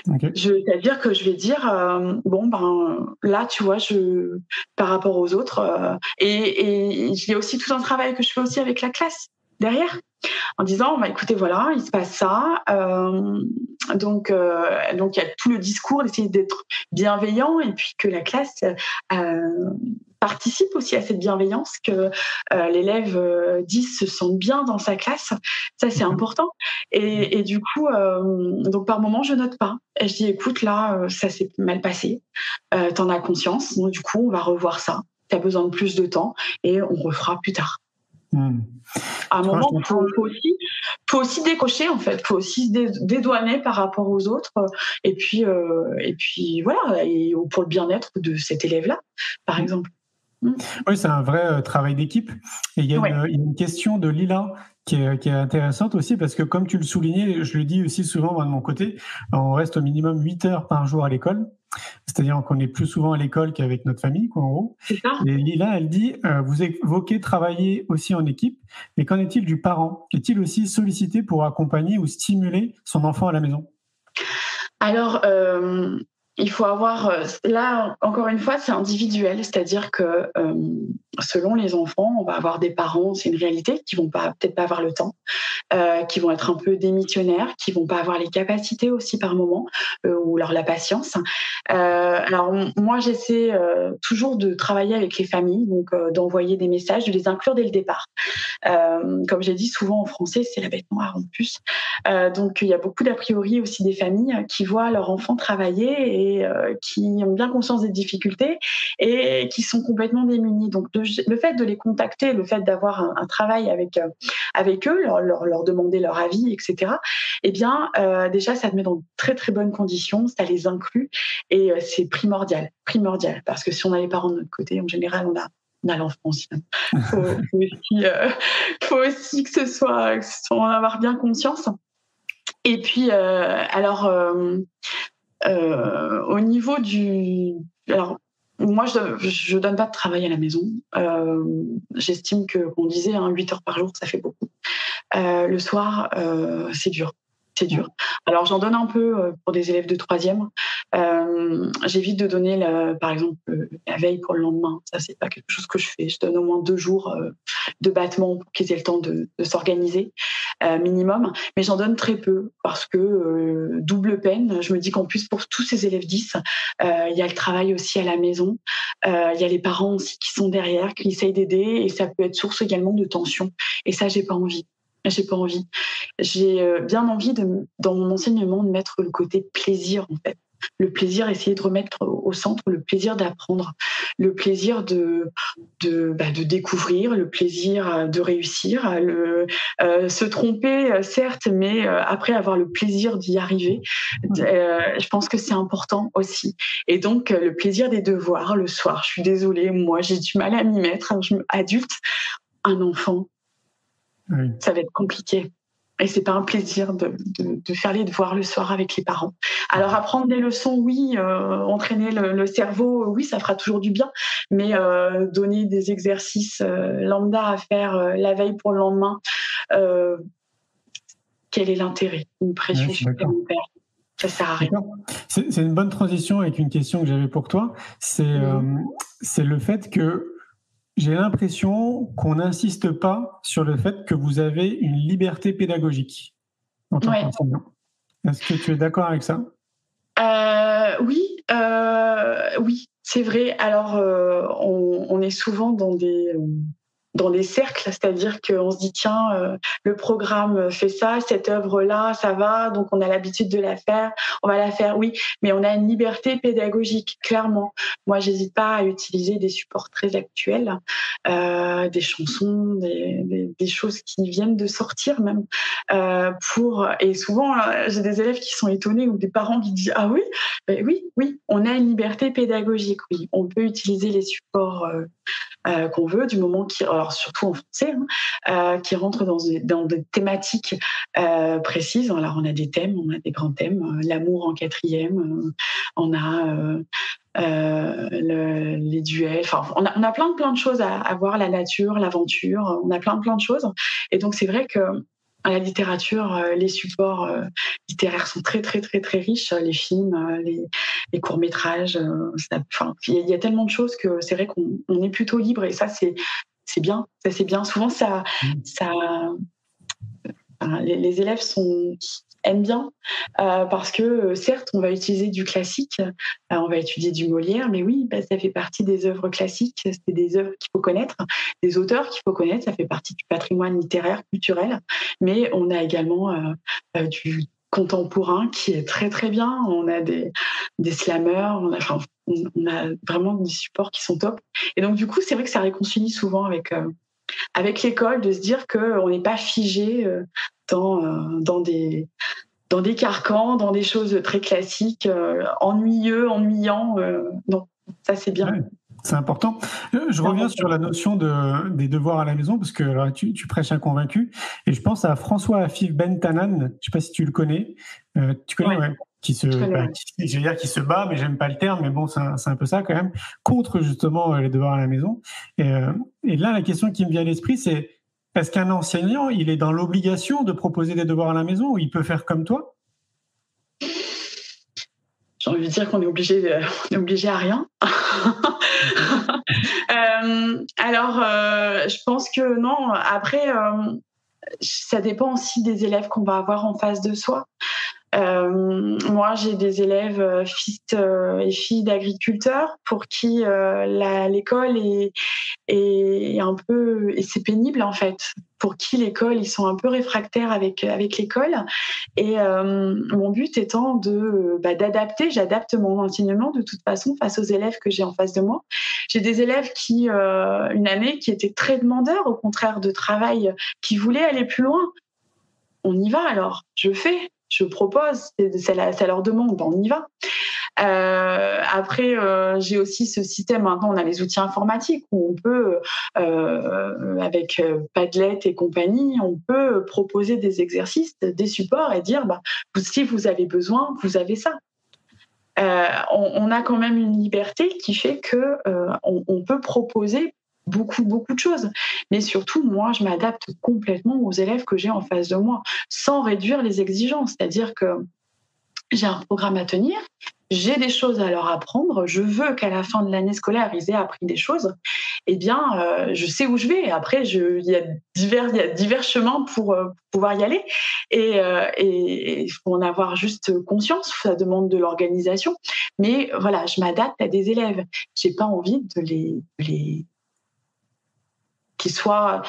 [SPEAKER 1] Okay.
[SPEAKER 2] C'est-à-dire que je vais dire euh, bon ben là tu vois je par rapport aux autres euh, et, et il y a aussi tout un travail que je fais aussi avec la classe derrière en disant bah, écoutez voilà il se passe ça euh, donc euh, donc il y a tout le discours d'essayer d'être bienveillant et puis que la classe euh, participe aussi à cette bienveillance que l'élève dise se sent bien dans sa classe. Ça c'est important. Et, et, du coup donc par moment je note pas. Et je dis écoute là ça s'est mal passé. T'en as conscience. Donc du coup on va revoir ça. T'as besoin de plus de temps et on refera plus tard
[SPEAKER 1] Mmh.
[SPEAKER 2] À un moment, il faut, faut, aussi, faut aussi décocher en fait, faut aussi se dédouaner par rapport aux autres, et puis euh, et puis voilà, et pour le bien-être de cet élève-là, par exemple.
[SPEAKER 1] Mmh. Oui, c'est un vrai euh, travail d'équipe. Et il y, ouais. il a une question de Lila qui est, qui est, intéressante aussi parce que comme tu le soulignais, je le dis aussi souvent moi de mon côté, on reste au minimum 8 heures par jour à l'école. C'est-à-dire qu'on est plus souvent à l'école qu'avec notre famille, quoi, en gros. Et Lila, elle dit, euh, vous évoquez travailler aussi en équipe, mais qu'en est-il du parent? Est-il aussi sollicité pour accompagner ou stimuler son enfant à la maison?
[SPEAKER 2] Alors, euh, il faut avoir, là, encore une fois, c'est individuel, c'est-à-dire que euh, selon les enfants, on va avoir des parents, c'est une réalité, qui vont pas peut-être pas avoir le temps, euh, qui vont être un peu démissionnaires, qui vont pas avoir les capacités aussi par moment, euh, ou alors la patience. Euh, alors moi, j'essaie euh, toujours de travailler avec les familles, donc euh, d'envoyer des messages, de les inclure dès le départ. comme j'ai dit, souvent en français, c'est la bête noire en plus. donc il y a beaucoup d'a priori aussi des familles qui voient leurs enfants travailler qui ont bien conscience des difficultés et qui sont complètement démunis. Donc le, le fait de les contacter, le fait d'avoir un, un, travail avec avec eux, leur, leur, leur, demander leur avis, etc. Eh bien, euh, déjà, ça te met dans de très très bonnes conditions, ça les inclut et euh, c'est primordial, primordial, parce que si on a les parents de notre côté, en général, on a on a l'enfant aussi. Il faut, faut, aussi, euh, faut aussi que ce soit, que ce soit en avoir bien conscience. Et puis, alors, au niveau du, alors moi, je ne donne pas de travail à la maison. Euh, J'estime que, qu'on disait, hein, 8 heures par jour, ça fait beaucoup. Euh, le soir, euh, c'est dur. C'est dur. Alors, j'en donne un peu euh, pour des élèves de troisième. Euh, J'évite de donner, par exemple, la veille pour le lendemain. Ça, c'est pas quelque chose que je fais. Je donne au moins deux jours euh, de battement pour qu'ils aient le temps de, s'organiser, euh, minimum. Mais j'en donne très peu parce que euh, double peine. Je me dis qu'en plus, pour tous ces élèves 10, il y a le travail aussi à la maison. Il y a les parents aussi qui sont derrière, qui essayent d'aider et ça peut être source également de tension. Et ça, j'ai pas envie j'ai pas envie. J'ai bien envie de, dans mon enseignement de mettre le côté plaisir en fait. le plaisir, essayer de remettre au centre le plaisir d'apprendre, le plaisir de, de, bah, de, découvrir, le plaisir de réussir, le, euh, se tromper, euh, certes, mais euh, après avoir le plaisir d'y arriver. je pense que c'est important aussi. Et donc, le plaisir des devoirs le soir. Je suis désolée, moi, j'ai du mal à m'y mettre. Adulte, un enfant, ça va être compliqué. Et c'est pas un plaisir de, de, de, faire les devoirs le soir avec les parents. Alors apprendre des leçons, oui, euh, entraîner le, cerveau, oui, ça fera toujours du bien. Mais euh, donner des exercices euh, lambda à faire la veille pour le lendemain, quel est l'intérêt? Une pression supplémentaire. Ça sert à rien.
[SPEAKER 1] C'est une bonne transition avec une question que j'avais pour toi. C'est c'est le fait que j'ai l'impression qu'on n'insiste pas sur le fait que vous avez une liberté pédagogique en tant qu'enseignant. Est-ce que tu es d'accord avec ça?
[SPEAKER 2] Euh, Oui, euh, oui, c'est vrai. Alors, euh, on, on, est souvent dans des dans des cercles, c'est-à-dire qu'on se dit tiens, euh, le programme fait ça, cette œuvre-là, ça va, donc on a l'habitude de la faire, on va la faire, oui, mais on a une liberté pédagogique, clairement. Moi, j'hésite pas à utiliser des supports très actuels, euh, des chansons, des, choses qui viennent de sortir même, euh, pour et souvent j'ai des élèves qui sont étonnés ou des parents qui disent ah oui, ben oui, oui, on a une liberté pédagogique, oui, on peut utiliser les supports euh, qu'on veut, du moment qui, alors surtout en français, hein, euh, qui rentre dans des, thématiques euh, précises. Alors on a des thèmes, on a des grands thèmes, l'amour en quatrième, on a le, les duels. Enfin, on a, on a, plein de plein de choses à, à voir, la nature, l'aventure. On a plein de plein de choses. Et donc c'est vrai que la littérature, euh, les supports euh, littéraires sont très très très très riches, les films, euh, les, courts métrages. Enfin, il y, a tellement de choses que c'est vrai qu'on est plutôt libre et ça c'est c'est bien, ça c'est bien. Souvent ça mmh. ça les, les élèves sont aime bien euh, parce que euh, certes, on va utiliser du classique, euh, on va étudier du Molière, mais oui, bah, ça fait partie des œuvres classiques, c'est des œuvres qu'il faut connaître, des auteurs qu'il faut connaître, ça fait partie du patrimoine littéraire, culturel, mais on a également du contemporain qui est très très bien. On a des, des slammers, on a, enfin, on a vraiment des supports qui sont top. Et donc du coup, c'est vrai que ça réconcilie souvent avec avec l'école de se dire qu'on n'est pas figé dans, des, dans des carcans, dans des choses très classiques, euh, ennuyeux, ennuyants. Euh, non, ça c'est bien.
[SPEAKER 1] C'est important. Je reviens sur la notion de, des devoirs à la maison parce que tu, tu, prêches un convaincu et je pense à François Afif Bentanan. Je ne sais pas si tu le connais. tu connais, ouais. qui se, bah, qui, je veux dire qui se bat, mais j'aime pas le terme, mais bon, c'est un, un, peu ça quand même, contre justement les devoirs à la maison. Et, et là, la question qui me vient à l'esprit, c'est est-ce qu'un enseignant, il est dans l'obligation de proposer des devoirs à la maison ou il peut faire comme toi?
[SPEAKER 2] J'ai envie de dire qu'on est obligé, on est obligé à rien. euh, alors, euh, je pense que non. Après, euh, ça dépend aussi des élèves qu'on va avoir en face de soi. Euh, moi, j'ai des élèves euh, fils euh, et filles d'agriculteurs pour qui l'école est, un peu et c'est pénible en fait. Pour qui l'école, ils sont un peu réfractaires avec avec l'école. Et mon but étant de bah, d'adapter, j'adapte mon enseignement de toute façon face aux élèves que j'ai en face de moi. J'ai des élèves qui une année qui étaient très demandeurs, au contraire de travail, qui voulaient aller plus loin. On y va alors, je fais je propose, ça leur demande, on y va. Euh, après, euh, j'ai aussi ce système. Maintenant, on a les outils informatiques où on peut, euh, avec Padlet et compagnie, on peut proposer des exercices, des supports et dire, bah, si vous avez besoin, vous avez ça. On, a quand même une liberté qui fait que on, on peut proposer beaucoup, beaucoup de choses. Mais surtout, moi, je m'adapte complètement aux élèves que j'ai en face de moi, sans réduire les exigences. C'est-à-dire que j'ai un programme à tenir, j'ai des choses à leur apprendre, je veux qu'à la fin de l'année scolaire, ils aient appris des choses, eh bien, euh, je sais où je vais. Après, il y, a divers, chemins pour, euh, pouvoir y aller. Et il euh, et, faut en avoir juste conscience, ça demande de l'organisation. Mais voilà, je m'adapte à des élèves. J'ai pas envie de les qui soit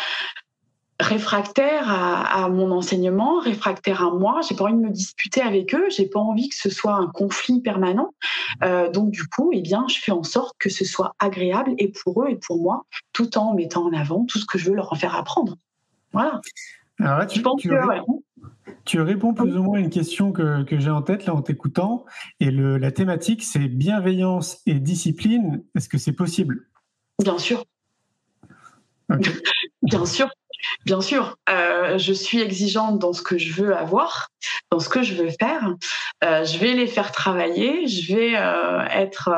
[SPEAKER 2] réfractaires à, mon enseignement, réfractaires à moi. J'ai pas envie de me disputer avec eux. J'ai pas envie que ce soit un conflit permanent. Euh, donc du coup, eh bien, je fais en sorte que ce soit agréable et pour eux et pour moi, tout en mettant en avant tout ce que je veux leur en faire apprendre. Voilà.
[SPEAKER 1] Alors là, tu, tu, réponds, plus ou moins à une question que, que j'ai en tête là en t'écoutant. Et le, la thématique, c'est bienveillance et discipline. Est-ce que c'est possible?
[SPEAKER 2] Bien sûr. Bien sûr. Bien sûr, euh, je suis exigeante dans ce que je veux avoir, dans ce que je veux faire. Euh, je vais les faire travailler, je vais euh, être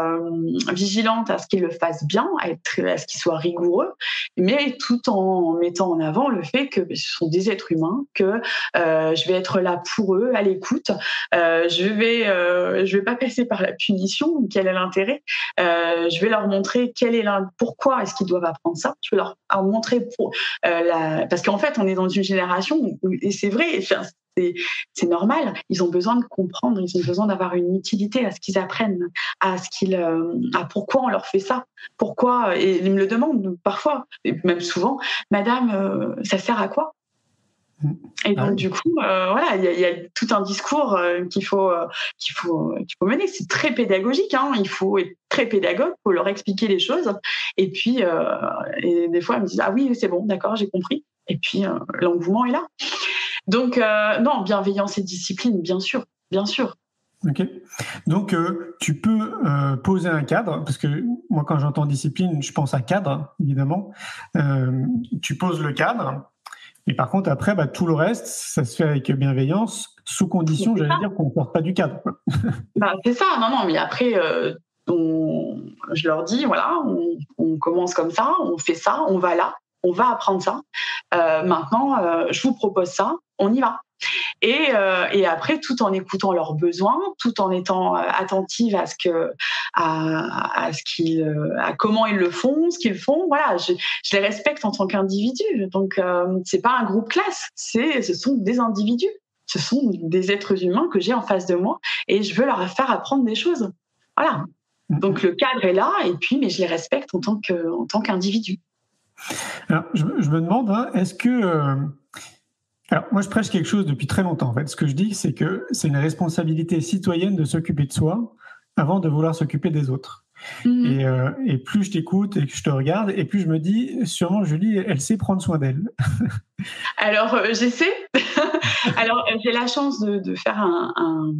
[SPEAKER 2] vigilante à ce qu'ils le fassent bien, à, ce qu'ils soient rigoureux, mais tout en mettant en avant le fait que ce sont des êtres humains, que je vais être là pour eux, à l'écoute. je vais, je vais pas passer par la punition. Quel est l'intérêt? Je vais leur montrer quel est pourquoi est-ce qu'ils doivent apprendre ça. Je vais leur montrer la parce qu'en fait, on est dans une génération et c'est vrai, c'est normal. Ils ont besoin de comprendre, ils ont besoin d'avoir une utilité à ce qu'ils apprennent, à ce qu'ils, euh, à pourquoi on leur fait ça, pourquoi. Et ils me le demandent parfois, et même souvent, Madame, euh, ça sert à quoi? Et donc, du coup, euh, voilà, il y, a tout un discours qu'il faut, qu'il faut, qu'il faut mener. C'est très pédagogique. Hein. Il faut être très pédagogue pour leur expliquer les choses. Et puis, et des fois, elles me disent Ah oui, c'est bon, d'accord, j'ai compris. Et puis, euh, l'engouement est là. Donc, euh, non, bienveillance et discipline, bien sûr, bien sûr.
[SPEAKER 1] Ok. Donc, euh, tu peux poser un cadre, parce que moi, quand j'entends discipline, je pense à cadre, évidemment. tu poses le cadre, et par contre, après, bah, tout le reste, ça se fait avec bienveillance, sous condition, j'allais dire, qu'on ne porte pas du cadre.
[SPEAKER 2] Bah, c'est ça, non, non, mais après, je leur dis, voilà, on, commence comme ça, on fait ça, on va là on va apprendre ça. Euh, maintenant, euh, je vous propose ça, on y va. Et, euh, et, après, tout en écoutant leurs besoins, tout en étant attentive à ce que, à, ce qu'ils, à comment ils le font, ce qu'ils font. Voilà, je, les respecte en tant qu'individus. Donc, c'est pas un groupe classe, c'est, ce sont des individus. Ce sont des êtres humains que j'ai en face de moi et je veux leur faire apprendre des choses. Voilà. Donc le cadre est là et puis, mais je les respecte en tant que, tant qu'individu.
[SPEAKER 1] Alors, je, me demande, hein, est-ce que. Euh, alors, moi, je prêche quelque chose depuis très longtemps. En fait, ce que je dis, c'est que c'est une responsabilité citoyenne de s'occuper de soi avant de vouloir s'occuper des autres. Mmh. Et, euh, et, plus je t'écoute et que je te regarde, et plus je me dis, sûrement, Julie, elle sait prendre soin d'elle.
[SPEAKER 2] Alors, euh, j'essaie. Alors, j'ai la chance de, de faire un, un,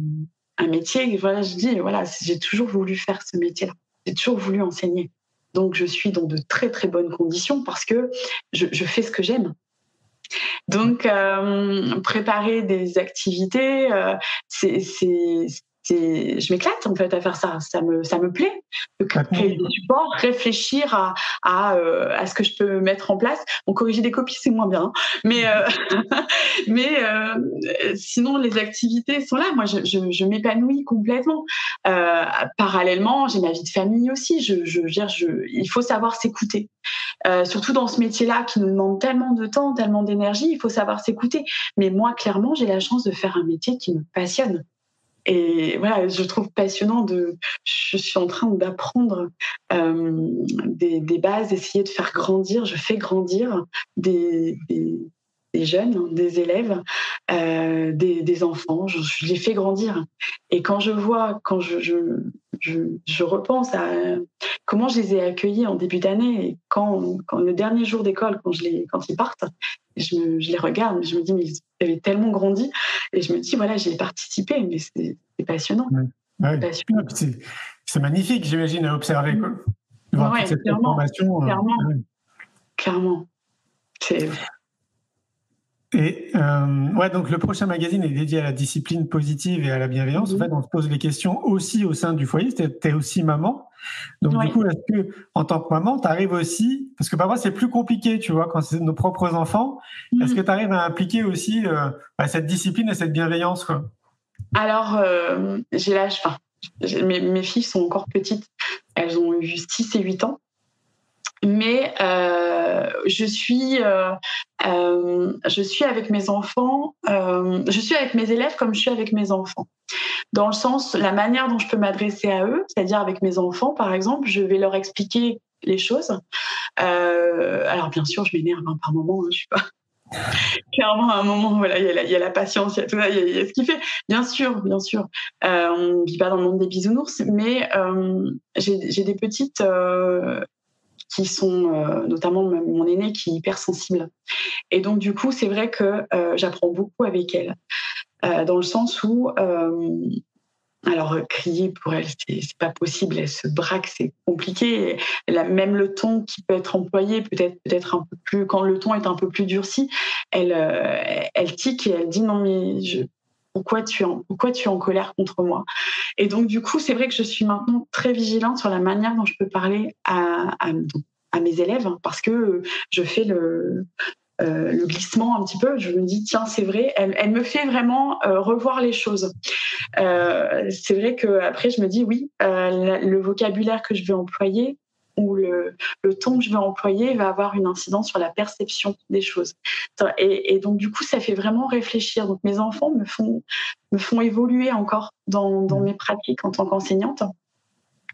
[SPEAKER 2] un, métier. Voilà, je dis, voilà, j'ai toujours voulu faire ce métier-là. J'ai toujours voulu enseigner. Donc, je suis dans de très, très bonnes conditions parce que je, fais ce que j'aime. Donc, euh, préparer des activités, euh, c'est je m'éclate en fait à faire ça. Ça me, ça me plaît créer des supports, réfléchir à, à, euh, à, ce que je peux mettre en place. Bon, corriger des copies, c'est moins bien, hein. mais, euh, mais euh, sinon, les activités sont là. Moi, je, je, je m'épanouis complètement. Euh, parallèlement, j'ai ma vie de famille aussi. Je, je, je, il faut savoir s'écouter. Euh, surtout dans ce métier-là qui nous demande tellement de temps, tellement d'énergie, il faut savoir s'écouter. Mais moi, clairement, j'ai la chance de faire un métier qui me passionne. Et voilà, je trouve passionnant de. Je suis en train d'apprendre euh, des, bases, essayer de faire grandir. Je fais grandir des, des jeunes, des élèves, euh, des, des, enfants. Je, je, les fais grandir. Et quand je vois, quand je, je, je, repense à comment je les ai accueillis en début d'année et quand, quand, le dernier jour d'école, quand, je les, quand ils partent, je, me, je, les regarde, je me dis, mais ils avaient tellement grandi. Et je me dis, voilà, j'ai participé, mais c'est passionnant.
[SPEAKER 1] C'est magnifique, j'imagine, à observer. Quoi.
[SPEAKER 2] Ouais, cette clairement, clairement, euh, clairement.
[SPEAKER 1] Et euh, ouais, donc le prochain magazine est dédié à la discipline positive et à la bienveillance. En fait, on se pose les questions aussi au sein du foyer. Tu es aussi maman. Donc du coup, est-ce que en tant que maman, tu arrives aussi, parce que parfois c'est plus compliqué, tu vois, quand c'est nos propres enfants, mm. est-ce que tu arrives à impliquer aussi euh, bah, cette discipline et cette bienveillance quoi?
[SPEAKER 2] Alors, euh, j'ai l'âge, enfin, mes, mes filles sont encore petites, elles ont eu 6 et 8 ans mais euh, je suis euh, euh, je suis avec mes enfants je suis avec mes élèves comme je suis avec mes enfants dans le sens la manière dont je peux m'adresser à eux c'est-à-dire avec mes enfants par exemple je vais leur expliquer les choses alors bien sûr je m'énerve hein, par moment hein, je suis pas Clairement, à un moment, voilà, il y, a la patience, il y a tout ça, il y, a ce qu'il fait. Bien sûr, bien sûr. On ne vit pas dans le monde des bisounours, mais j'ai des petites qui sont, notamment mon aînée, qui est hypersensible. Et donc, du coup, c'est vrai que j'apprends beaucoup avec elle, dans le sens où alors, euh, crier pour elle, c'est pas possible. Elle se braque, c'est compliqué. même le ton qui peut être employé, peut-être peut-être un peu plus, quand le ton est un peu plus durci, elle, euh, elle tique et elle dit non mais je, pourquoi tu es en, pourquoi tu es en colère contre moi Et donc du coup, c'est vrai que je suis maintenant très vigilante sur la manière dont je peux parler à, mes élèves hein, parce que je fais le euh, le glissement un petit peu, je me dis tiens c'est vrai, elle, me fait vraiment euh, revoir les choses. Euh, c'est vrai que après je me dis oui, le vocabulaire que je vais employer ou le, ton que je vais employer va avoir une incidence sur la perception des choses. Et, donc du coup ça fait vraiment réfléchir. Donc mes enfants me font me font évoluer encore dans, dans mes pratiques en tant qu'enseignante.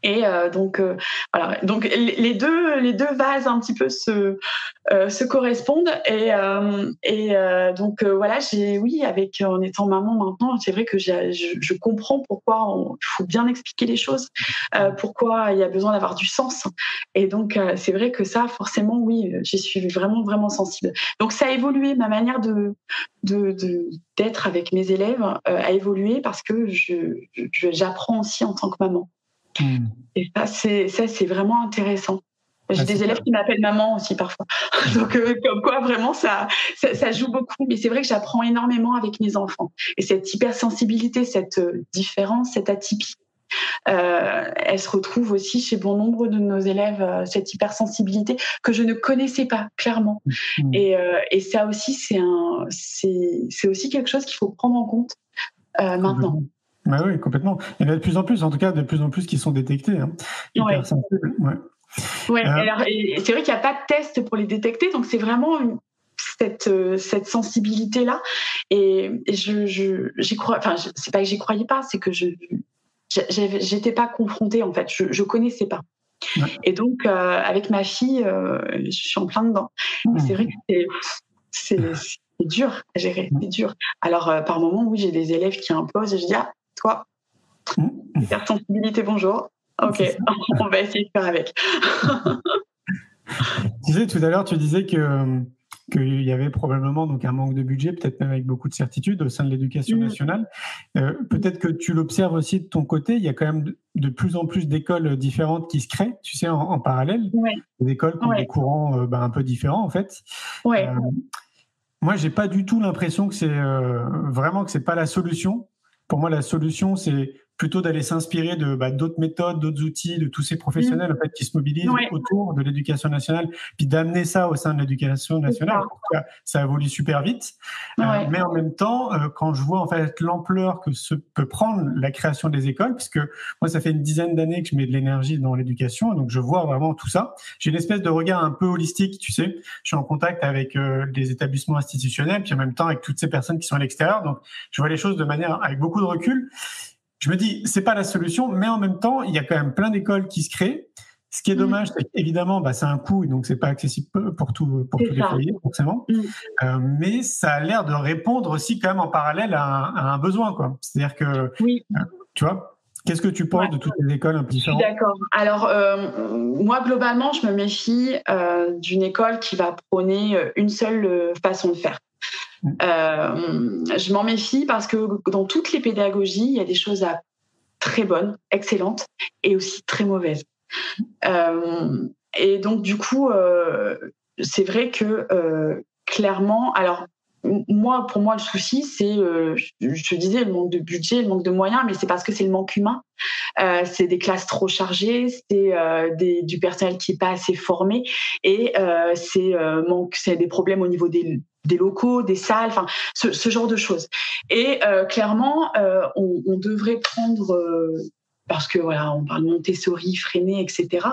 [SPEAKER 2] Et euh, donc euh, voilà, donc les deux les deux vases un petit peu se euh, correspondent et donc voilà j'ai oui avec en étant maman maintenant c'est vrai que je, comprends pourquoi il faut bien expliquer les choses, pourquoi il y a besoin d'avoir du sens et donc c'est vrai que ça forcément oui j'y suis vraiment vraiment sensible. Donc ça a évolué ma manière d'être avec mes élèves a évolué parce que j'apprends aussi en tant que maman. Et ça, c'est ça, c'est vraiment intéressant. J'ai ah, des élèves qui m'appellent maman aussi parfois. Donc, euh, comme quoi, vraiment, ça, ça, joue beaucoup. Mais c'est vrai que j'apprends énormément avec mes enfants. Et cette hypersensibilité, cette euh, différence, cette atypie, euh, elle se retrouve aussi chez bon nombre de nos élèves, cette hypersensibilité que je ne connaissais pas clairement. Hmm. Et, et, ça aussi, c'est un, c'est aussi quelque chose qu'il faut prendre en compte maintenant.
[SPEAKER 1] Bah oui, complètement. Il y en a de plus en plus, en tout cas, de plus en plus qui sont détectés. Hein.
[SPEAKER 2] Ouais. Ouais. Euh, alors, c'est vrai qu'il n'y a pas de test pour les détecter, donc c'est vraiment cette, euh, cette sensibilité-là. Et, je, je, j'y crois, enfin, c'est pas que j'y croyais pas, c'est que je, j'étais pas confrontée, en fait. Je, je connaissais pas. Et donc, euh, avec ma fille, je suis en plein dedans. Mmh. C'est vrai que c'est, c'est, dur à gérer, c'est dur. Alors, par moment, oui, j'ai des élèves qui imposent et je dis, ah, toi, hypersensibilité, bonjour. Ok, on va essayer de faire avec.
[SPEAKER 1] tu sais, tout à l'heure, tu disais que qu'il y avait probablement donc un manque de budget, peut-être même avec beaucoup de certitudes au sein de l'éducation mmh. nationale. Euh, peut-être que tu l'observes aussi de ton côté. Il y a quand même de, plus en plus d'écoles différentes qui se créent, tu sais, en, parallèle. Des écoles qui ont des courants euh, ben, un peu différents en fait.
[SPEAKER 2] Ouais. Euh,
[SPEAKER 1] moi, j'ai pas du tout l'impression que c'est vraiment que c'est pas la solution. Pour moi, la solution, c'est plutôt d'aller s'inspirer de bah, d'autres méthodes, d'autres outils, de tous ces professionnels mm. en fait qui se mobilisent autour de l'éducation nationale, puis d'amener ça au sein de l'éducation nationale. Ça. ça évolue super vite, euh, mais en même temps, euh, quand je vois en fait l'ampleur que se peut prendre la création des écoles, puisque moi ça fait une dizaine d'années que je mets de l'énergie dans l'éducation, donc je vois vraiment tout ça. J'ai une espèce de regard un peu holistique, tu sais. Je suis en contact avec euh, des établissements institutionnels, puis en même temps avec toutes ces personnes qui sont à l'extérieur, donc je vois les choses de manière avec beaucoup de recul je me dis, c'est pas la solution, mais en même temps, il y a quand même plein d'écoles qui se créent. Ce qui est mm. dommage, c'est qu'évidemment, bah, c'est un coût, donc c'est pas accessible pour, tout, pour tous les foyers, forcément. Mm. Euh, mais ça a l'air de répondre aussi quand même en parallèle à un, besoin, quoi. C'est-à-dire que,
[SPEAKER 2] oui.
[SPEAKER 1] Euh, tu vois, Qu'est-ce que tu penses de toutes les écoles un peu différentes?
[SPEAKER 2] D'accord. Alors, euh, moi, globalement, je me méfie d'une école qui va prôner une seule façon de faire. Euh, je m'en méfie parce que dans toutes les pédagogies, il y a des choses très bonnes, excellentes et aussi très mauvaises. Euh, et donc, du coup, euh, c'est vrai que clairement, alors moi, pour moi, le souci, c'est, je, disais, le manque de budget, le manque de moyens, mais c'est parce que c'est le manque humain. c'est des classes trop chargées, c'est du personnel qui n'est pas assez formé, et c'est c'est des problèmes au niveau des, locaux, des salles, enfin ce, genre de choses. Et euh, clairement, euh, on, devrait prendre, euh, parce que voilà, on parle Montessori, Freinet, etc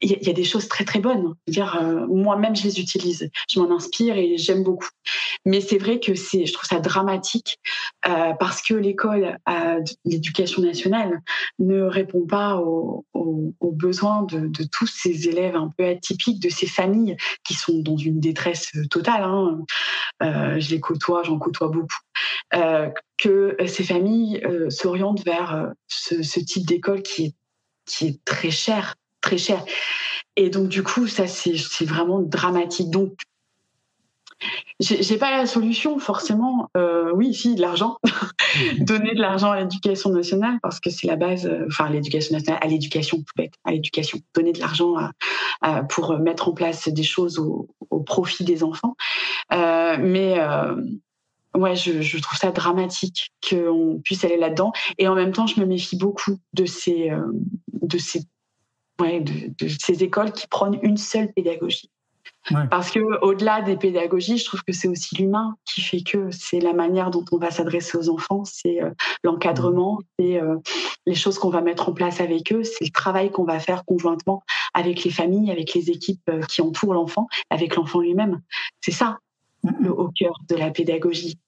[SPEAKER 2] il y, a des choses très très bonnes. euh, moi-même, je les utilise, je m'en inspire et j'aime beaucoup. Mais c'est vrai que je trouve ça dramatique euh, parce que l'école, l'éducation nationale, ne répond pas aux, besoins de, tous ces élèves un peu atypiques, de ces familles qui sont dans une détresse totale. Hein. je les côtoie, j'en côtoie beaucoup, que ces familles s'orientent vers ce, type d'école qui est très cher, très cher. Et donc, du coup, ça, c'est vraiment dramatique. Donc, j'ai pas la solution forcément. Euh, oui, si de l'argent, donner de l'argent à l'éducation nationale parce que c'est la base. Euh, enfin, l'éducation nationale, à l'éducation, à l'éducation, donner de l'argent pour mettre en place des choses au, profit des enfants. Euh, mais ouais, je, trouve ça dramatique qu'on puisse aller là-dedans. Et en même temps, je me méfie beaucoup de ces de ces ouais, de ces écoles qui prônent une seule pédagogie. Parce que au-delà des pédagogies, je trouve que c'est aussi l'humain qui fait que c'est la manière dont on va s'adresser aux enfants, c'est euh, l'encadrement, c'est euh, les choses qu'on va mettre en place avec eux, c'est le travail qu'on va faire conjointement avec les familles, avec les équipes euh, qui entourent l'enfant, avec l'enfant lui-même. C'est ça le, au cœur de la pédagogie.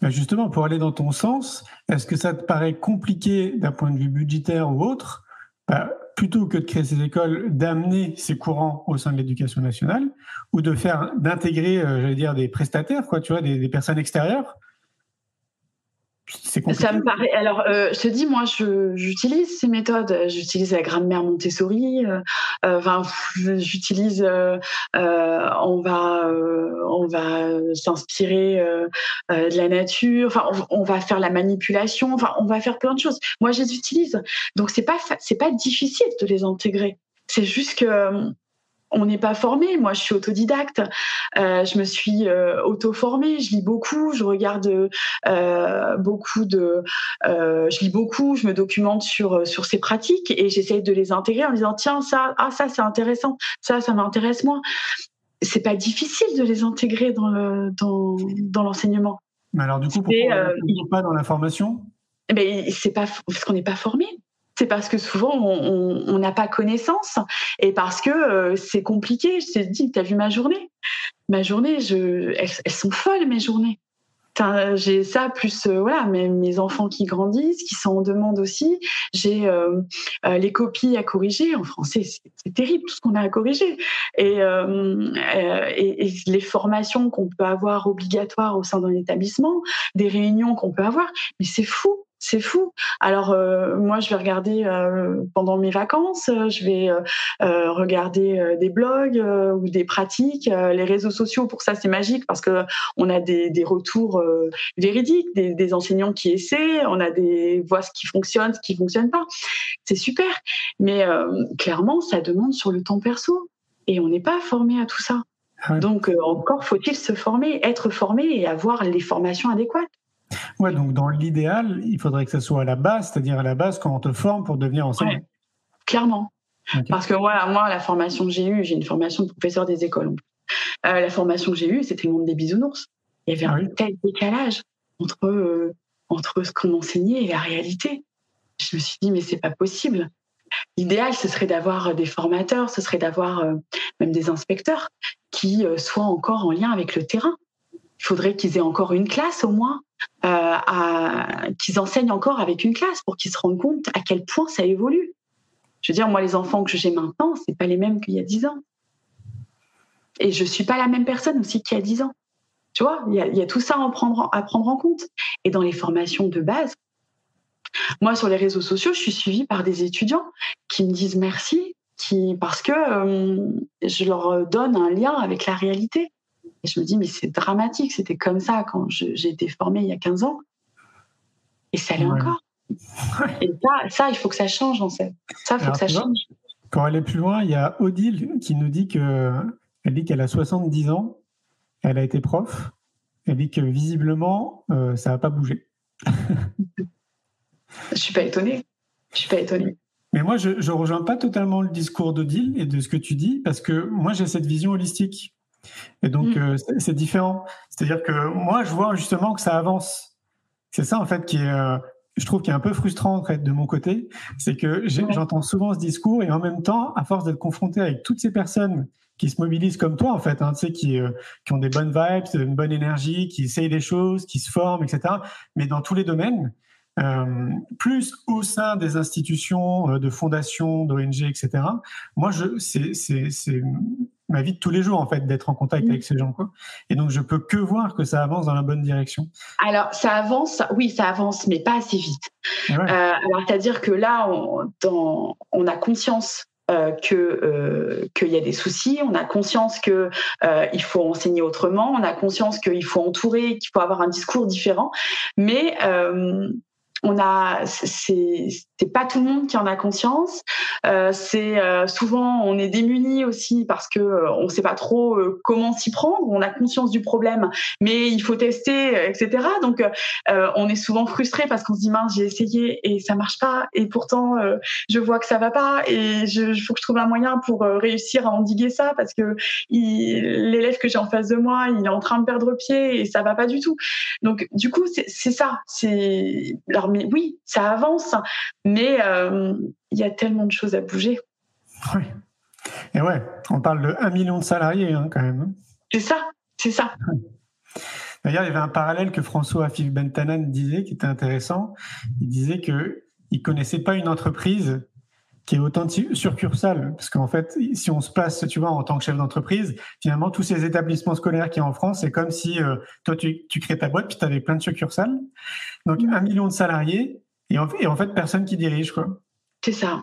[SPEAKER 1] Ben, justement, pour aller dans ton sens, est-ce que ça te paraît compliqué d'un point de vue budgétaire ou autre? Bah, plutôt que de créer ces écoles, d'amener ces courants au sein de l'éducation nationale, ou de faire, d'intégrer, euh, j'allais dire, des prestataires, quoi, tu vois, des personnes extérieures
[SPEAKER 2] ça me paraît. Alors, euh, je te dis, moi, j'utilise ces méthodes. J'utilise la grammaire Montessori. Euh, euh, enfin, j'utilise. on va, on va s'inspirer de la nature. Enfin, on, va faire la manipulation. Enfin, on va faire plein de choses. Moi, je les utilise. Donc, c'est pas, c'est pas difficile de les intégrer. C'est juste que on n'est pas formé. Moi, je suis autodidacte. Euh, je me suis euh, auto-formée. Je lis beaucoup. Je regarde euh, beaucoup de. je lis beaucoup. Je me documente sur sur ces pratiques et j'essaye de les intégrer en disant tiens ça ah ça c'est intéressant ça ça m'intéresse moins. C'est pas difficile de les intégrer dans le dans dans l'enseignement.
[SPEAKER 1] Mais alors du coup pourquoi on pas dans la formation?
[SPEAKER 2] Mais eh ben, c'est pas parce qu'on n'est pas formé c'est parce que souvent on n'a pas connaissance et parce que euh, c'est compliqué. Je t'ai dit, tu as vu ma journée? Ma journée, elles, sont folles mes journées. J'ai ça plus euh, voilà mes, enfants qui grandissent, qui sont en demande aussi. J'ai euh, les copies à corriger en français, c'est terrible tout ce qu'on a à corriger et les formations qu'on peut avoir obligatoires au sein d'un établissement, des réunions qu'on peut avoir, mais c'est fou c'est fou. Alors euh, moi, je vais regarder euh, pendant mes vacances, euh, je vais regarder des blogs ou des pratiques. les réseaux sociaux, pour ça, c'est magique parce que on a des, retours véridiques, des, enseignants qui essaient, on a des voix ce qui fonctionne, ce qui fonctionne pas. C'est super, mais clairement, ça demande sur le temps perso et on n'est pas formé à tout ça. Ah Donc encore faut-il se former, être formé et avoir les formations adéquates.
[SPEAKER 1] Ouais, donc dans l'idéal, il faudrait que ça soit à la base, c'est-à-dire à la base quand on te forme pour devenir enseignant.
[SPEAKER 2] clairement. Parce que voilà, moi, la formation que j'ai eue, j'ai une formation de professeur des écoles. Euh, la formation que j'ai eue, c'était le monde des bisounours. Il y avait ah un tel décalage entre, euh, entre ce qu'on enseignait et la réalité. Je me suis dit, mais c'est pas possible. L'idéal, ce serait d'avoir des formateurs, ce serait d'avoir euh, même des inspecteurs qui soient encore en lien avec le terrain. Il faudrait qu'ils aient encore une classe au moins euh, qu'ils enseignent encore avec une classe pour qu'ils se rendent compte à quel point ça évolue. Je veux dire, moi, les enfants que j'ai maintenant, c'est pas les mêmes qu'il y a dix ans. Et je suis pas la même personne aussi qu'il y a dix ans. Tu vois, il y, a, tout ça à prendre, à prendre en compte. Et dans les formations de base, moi, sur les réseaux sociaux, je suis suivie par des étudiants qui me disent merci, qui, parce que euh, je leur donne un lien avec la réalité. Et je me dis, mais c'est dramatique, c'était comme ça quand j'ai été formée il y a 15 ans. Et ça l'est encore. Et ça, ça, il faut que ça change, en fait. Ça, il faut que ça change.
[SPEAKER 1] Pour aller plus loin, il y a Odile qui nous dit que elle dit qu'elle a 70 ans, elle a été prof, elle dit que visiblement, euh, ça n'a pas bougé.
[SPEAKER 2] je suis pas étonnée. Je suis pas étonnée.
[SPEAKER 1] Mais moi, je ne rejoins pas totalement le discours d'Odile et de ce que tu dis, parce que moi, j'ai cette vision holistique. Et donc, mm. euh, c'est différent. C'est-à-dire que moi, je vois justement que ça avance. C'est ça, en fait, qui est, euh, je trouve, qui est un peu frustrant de mon côté. C'est que j'entends souvent ce discours et en même temps, à force d'être confronté avec toutes ces personnes qui se mobilisent comme toi, en fait, hein, tu sais, qui, euh, qui ont des bonnes vibes, une bonne énergie, qui essayent des choses, qui se forment, etc. Mais dans tous les domaines, plus au sein des institutions, de fondations, d'ONG, etc. Moi, je, c'est ma vie de tous les jours en fait d'être en contact
[SPEAKER 2] Mm.
[SPEAKER 1] avec ces gens quoi. Et donc je peux que voir que ça avance dans la bonne direction.
[SPEAKER 2] Alors, ça avance, oui, ça avance, mais pas assez vite.
[SPEAKER 1] Ouais.
[SPEAKER 2] Euh, alors, c'est-à-dire que là, on, dans- on a conscience euh, que euh, qu'il y a des soucis, on a conscience que euh, il faut enseigner autrement, on a conscience qu'il faut entourer, qu'il faut avoir un discours différent, mais on a, c'est pas tout le monde qui en a conscience. Euh, c'est euh, souvent on est démuni aussi parce que euh, on sait pas trop euh, comment s'y prendre. On a conscience du problème, mais il faut tester, etc. Donc on est souvent frustré parce qu'on se dit mince j'ai essayé et ça marche pas et pourtant je vois que ça va pas et il faut que je trouve un moyen pour réussir à endiguer ça parce que l'élève que j'ai en face de moi il est en train de perdre pied et ça va pas du tout. Donc du coup c'est ça. C'est oui ça avance mais euh, il y a tellement de choses à bouger.
[SPEAKER 1] Ouais. Et ouais, on parle de 1 million de salariés hein, quand même. hein.
[SPEAKER 2] C'est ça, c'est ça.
[SPEAKER 1] D'ailleurs, il y avait un parallèle que François Afif Bentanan disait qui était intéressant. Il disait que il connaissait pas une entreprise qui est autant de succursales. Parce qu'en fait, si on se place, tu vois, en tant que chef d'entreprise, finalement, tous ces établissements scolaires qui y a en France, c'est comme si euh, toi, tu, tu crées ta boîte, puis tu avais plein de succursales. Donc, un million de salariés, et en, et en fait, personne qui dirige, quoi.
[SPEAKER 2] C'est ça.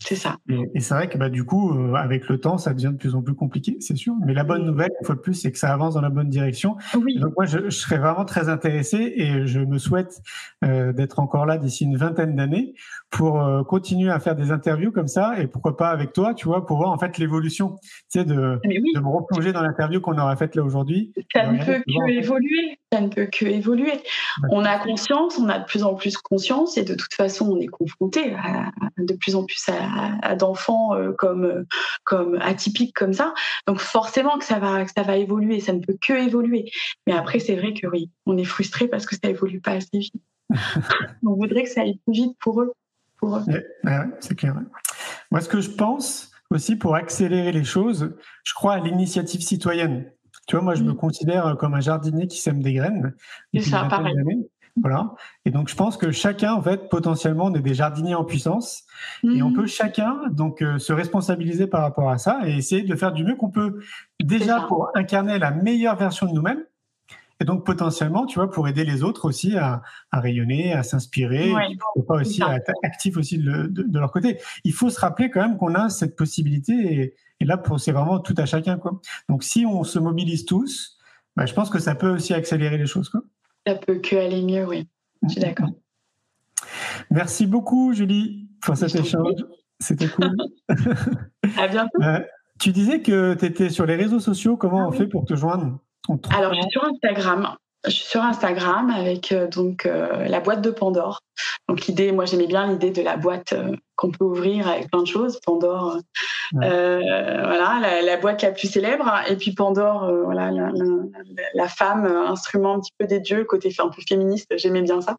[SPEAKER 2] C'est ça.
[SPEAKER 1] Et, et c'est vrai que bah, du coup, euh, avec le temps, ça devient de plus en plus compliqué, c'est sûr. Mais la bonne nouvelle, une fois de plus, c'est que ça avance dans la bonne direction.
[SPEAKER 2] Oui.
[SPEAKER 1] Donc moi, je, je serais vraiment très intéressé et je me souhaite euh, d'être encore là d'ici une vingtaine d'années pour euh, continuer à faire des interviews comme ça et pourquoi pas avec toi, tu vois, pour voir en fait l'évolution, tu sais, de,
[SPEAKER 2] oui,
[SPEAKER 1] de me replonger dans l'interview qu'on aura faite là aujourd'hui.
[SPEAKER 2] ça
[SPEAKER 1] Ouais,
[SPEAKER 2] ne peut que évoluer. Ça ne peut que évoluer. On a conscience, on a de plus en plus conscience, et de toute façon, on est confronté à, de plus en plus à, à d'enfants euh, comme euh, comme atypiques comme ça. Donc forcément que ça va que ça va évoluer. Ça ne peut que évoluer. Mais après, c'est vrai que oui, on est frustré parce que ça évolue pas assez vite. on voudrait que ça aille plus vite pour eux. Pour eux.
[SPEAKER 1] Ouais, ouais, ouais, c'est clair. ouais. Moi, ce que je pense aussi pour accélérer les choses, je crois à l'initiative citoyenne. Tu vois, moi, je me
[SPEAKER 2] Mm.
[SPEAKER 1] considère comme un jardinier qui sème des graines. Depuis
[SPEAKER 2] ça, pareil.
[SPEAKER 1] Voilà. Et donc, je pense que chacun, en fait, potentiellement, on est des jardiniers en puissance. Et on
[SPEAKER 2] Mhm.
[SPEAKER 1] peut chacun, donc, euh, se responsabiliser par rapport à ça et essayer de faire du mieux qu'on peut. Déjà pour incarner la meilleure version de nous-mêmes. Et donc, potentiellement, tu vois, pour aider les autres aussi à, à rayonner, à s'inspirer,
[SPEAKER 2] Ouais,
[SPEAKER 1] et pas aussi à être actifs aussi de, de- de leur côté. Il faut se rappeler quand même qu'on a cette possibilité et, et là, c'est vraiment tout à chacun, quoi. Donc, si on se mobilise tous, bah, je pense que ça peut aussi accélérer les choses, quoi.
[SPEAKER 2] Ça peut que aller mieux, oui. Je suis d'accord.
[SPEAKER 1] Merci beaucoup, Julie, pour cet échange. C'était cool.
[SPEAKER 2] À bientôt.
[SPEAKER 1] Euh, tu disais que tu étais sur les réseaux sociaux. Comment
[SPEAKER 2] Ah
[SPEAKER 1] on
[SPEAKER 2] oui.
[SPEAKER 1] fait pour te joindre?
[SPEAKER 2] Alors, je
[SPEAKER 1] comment
[SPEAKER 2] suis sur Instagram. Je suis sur Instagram avec euh, donc euh, la boîte de Pandore. Donc l'idée, moi j'aimais bien l'idée de la boîte euh, qu'on peut ouvrir avec plein de choses. Pandore,
[SPEAKER 1] Ouais.
[SPEAKER 2] voilà, la, la boîte la plus célèbre. Et puis Pandore, voilà, la, la- la femme, instrument un petit peu des dieux, côté un peu féministe. J'aimais bien ça.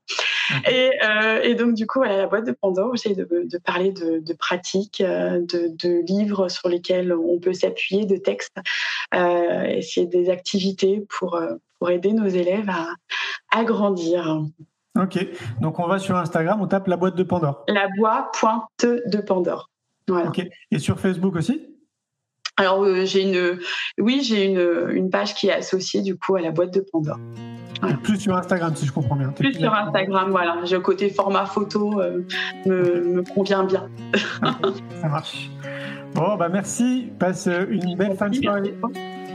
[SPEAKER 2] Et, euh, et donc du coup, voilà, la boîte de Pandore, j'essaie de, de parler de, de pratiques, de, de livres sur lesquels on peut s'appuyer, de textes, euh, essayer des activités pour pour aider nos élèves à, à grandir.
[SPEAKER 1] Ok. Donc, on va sur Instagram, on tape la boîte de Pandore.
[SPEAKER 2] La boîte de Pandore. Voilà.
[SPEAKER 1] Ok. Et sur Facebook aussi?
[SPEAKER 2] Alors euh, j'ai une, oui, j'ai une, une page qui est associée du coup à la boîte de Pandore. Voilà.
[SPEAKER 1] Plus sur Instagram, si je comprends bien.
[SPEAKER 2] Plus sur. Instagram, voilà. J'ai le côté format photo euh, me, me convient bien.
[SPEAKER 1] Ça marche. Bon, bah merci. Passe une belle fin de soirée.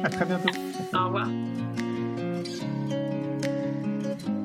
[SPEAKER 1] À très bientôt.
[SPEAKER 2] Au revoir.